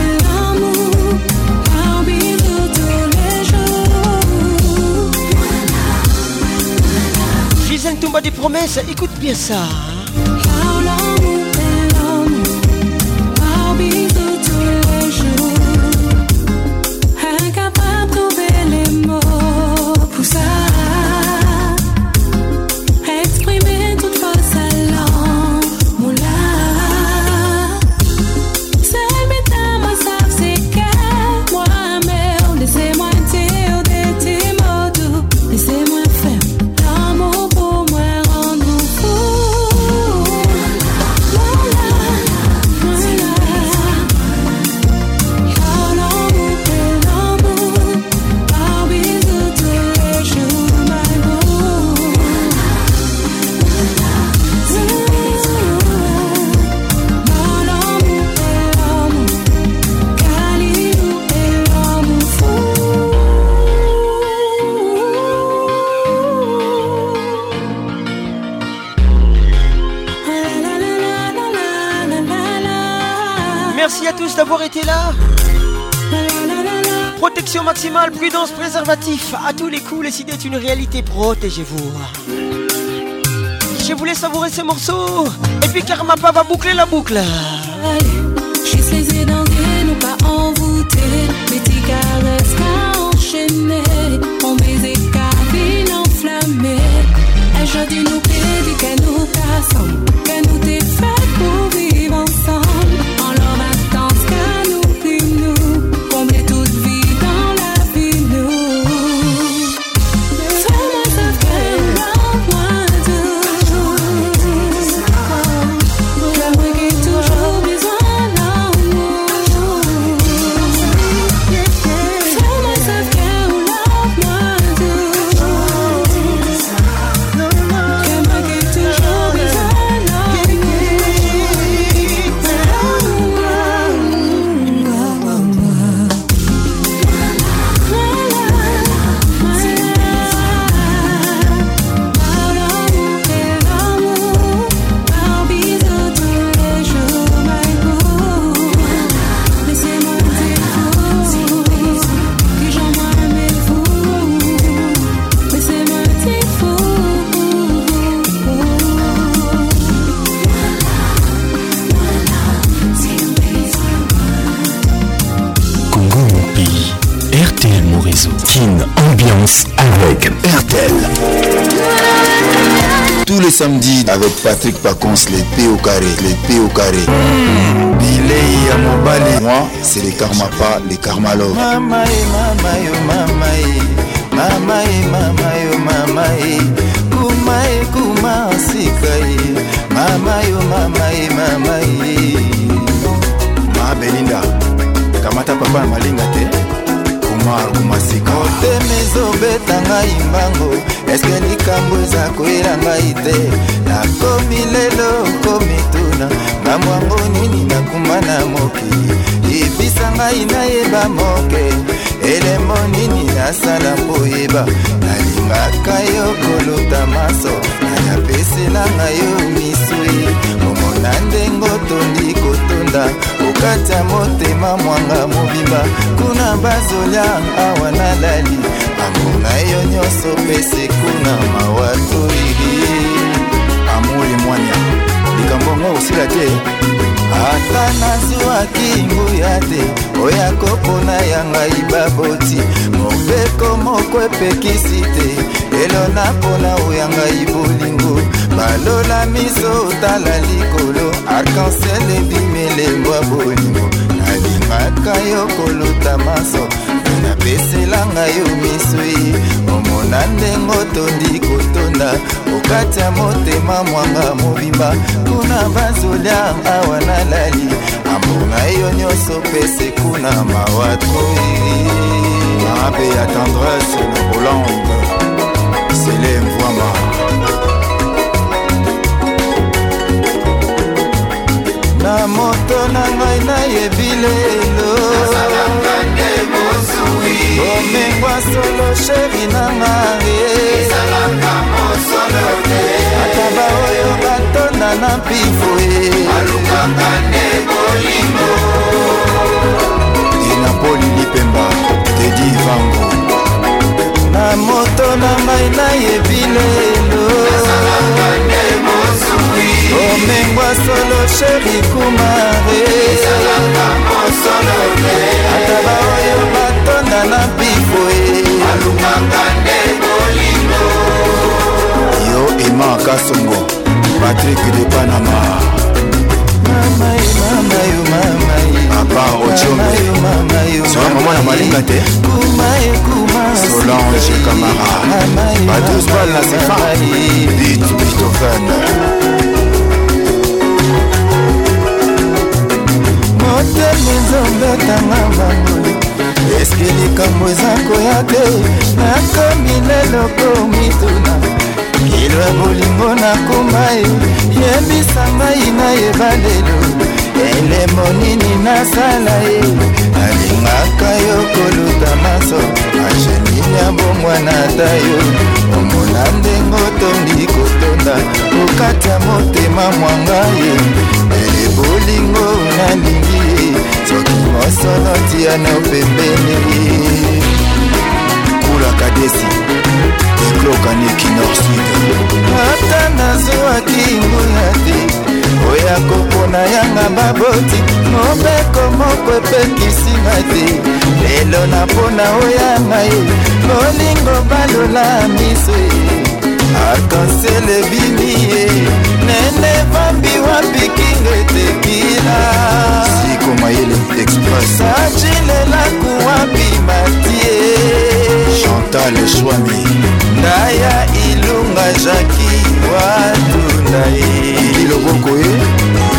tombe à des promesses, écoute bien ça. avoir été là. Protection maximale, prudence, préservatif. À tous les coups, les idées est une réalité. Protégez-vous. Je voulais savourer ces morceaux. Et puis Karma va boucler la boucle. Je suis nous pas envoûter, mais petits caresses qu'à enchaîner. On baiser cabine enflammée. Un jour, nous prédit qu'elle nous casse. Qu'elle nous fait pour samedi avec Patrick Pacons, les P au carré, les P au carré. Mmh. Bilei ya mobali. Moi, c'est les Karma pas, les Karma Love. Mama e, mama yo, oh, mama e. Mama e, mama yo, oh, mama e. Kuma e, kuma sika oh, e. Mama yo, mama e, mama e. Ma Belinda, kamata papa na malinga te. noir kumasika motema ezobeta ngai mbango eske likambo eza koyela ngai te nakomi lelo komituna bambwango nini nakuma na mokili ebisa ngai nayeba moke elemo nini nasala mpoyeba nalingaka yo kolota maso nayapeselanga yo misui komona ndengo tondi kotonda kati ya motema mwanga mobimba kuna bazolia awa nalali bango na yo nyonso pese kuna mawatoili amuri mwanya likambo ngo osila te ata nazwwaki nguya te oya kopona ya ngai baboti mobeko moko epekisi te lelo napona oya ngai bolingo balola miso otala likolo arkansel ebimele kozwa bolingo nalingaka yo koluta maso napesela ngai yo miswi omona ndenge otondi kotonda okatya motema mwanga mobimba kuna bazolia awa nalali ambonga yo nyonso pese kuna mawatroi marape ya tendresse na bolande sele na moto na ngai nayebi lelo omengwa solo sheri nanga ata baoyo batonda na mpifo inapoli lipemba tedi vango na moto na ngai nayebi lelo omengwa solo sheri kumare ata baoyo batonda na biboe e. yo ema kasongo patrik de panama papa otiomesora mama na malinga te solange camara badus bal na sefa dit bitofen motemi nzombetanga mbango eske likambo eza koya te nakomi leloko mituna kilo ya bolingo nakoma ye yebisa ngai nayeba lelo elemo nini nasala ye alingaka yo koluta maso angelini ya bongwana ta yo omona ndenge otondi kotonda okati ya motema mwanga ye bolingo nalingi soki mosolo tiana pembeni kulaka desi eklokaniki nord sud ata nazwaki nguya te oya kopona yanga baboti mobeko moko epekisinga te lelo napona oyanga ye bolingo balola miso ye akansele bimi ye nene vambi wapi kinga etekila siko mayele express sajilelaku wapi matie chantal swami ndaya ilunga jaki watunda ye ili loboko ye eh?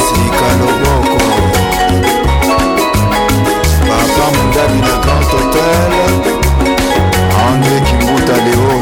sika loboko papa mondabi na grand hotel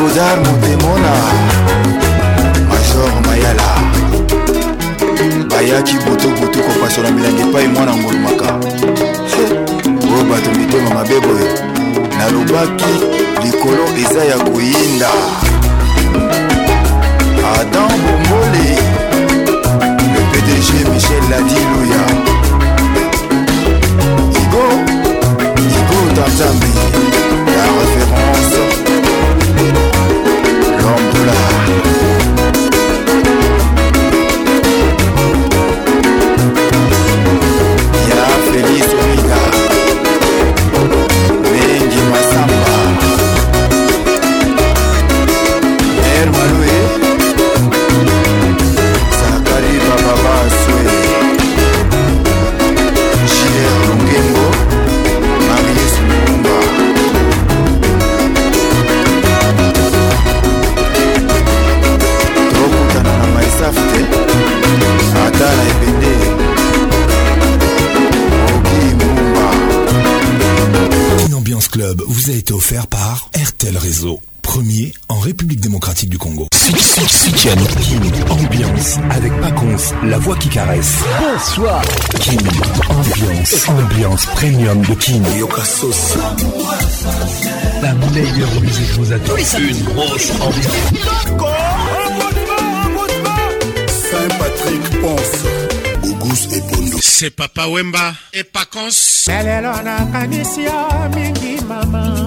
César Montemona Major Mayala bayaki botoboto kopasola milangi epai mwana ngolumaka oyo bato mitema mabe boye nalobaki likolo eza ya koyinda adam bomboli le pdg michel ladiluya igo igo tanzambi King, Ambiance avec Paconce, la voix qui caresse. Bonsoir. King, Ambiance, ambiance premium de Yoka Yokasos. La meilleure musique vous attend. Une grosse ambiance. Saint-Patrick pense. C'est Papa Wemba et Pacons. lelo la yo mingi mama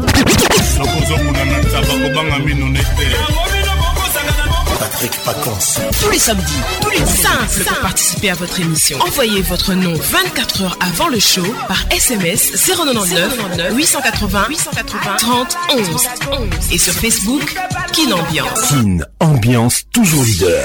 Patrick Paconce. Tous les samedis, tous les simples pour participer à votre émission. Envoyez votre nom 24 heures avant le show par SMS 099 880 880 30 11 11 et sur Facebook Kin Ambiance. Kin Ambiance toujours leader.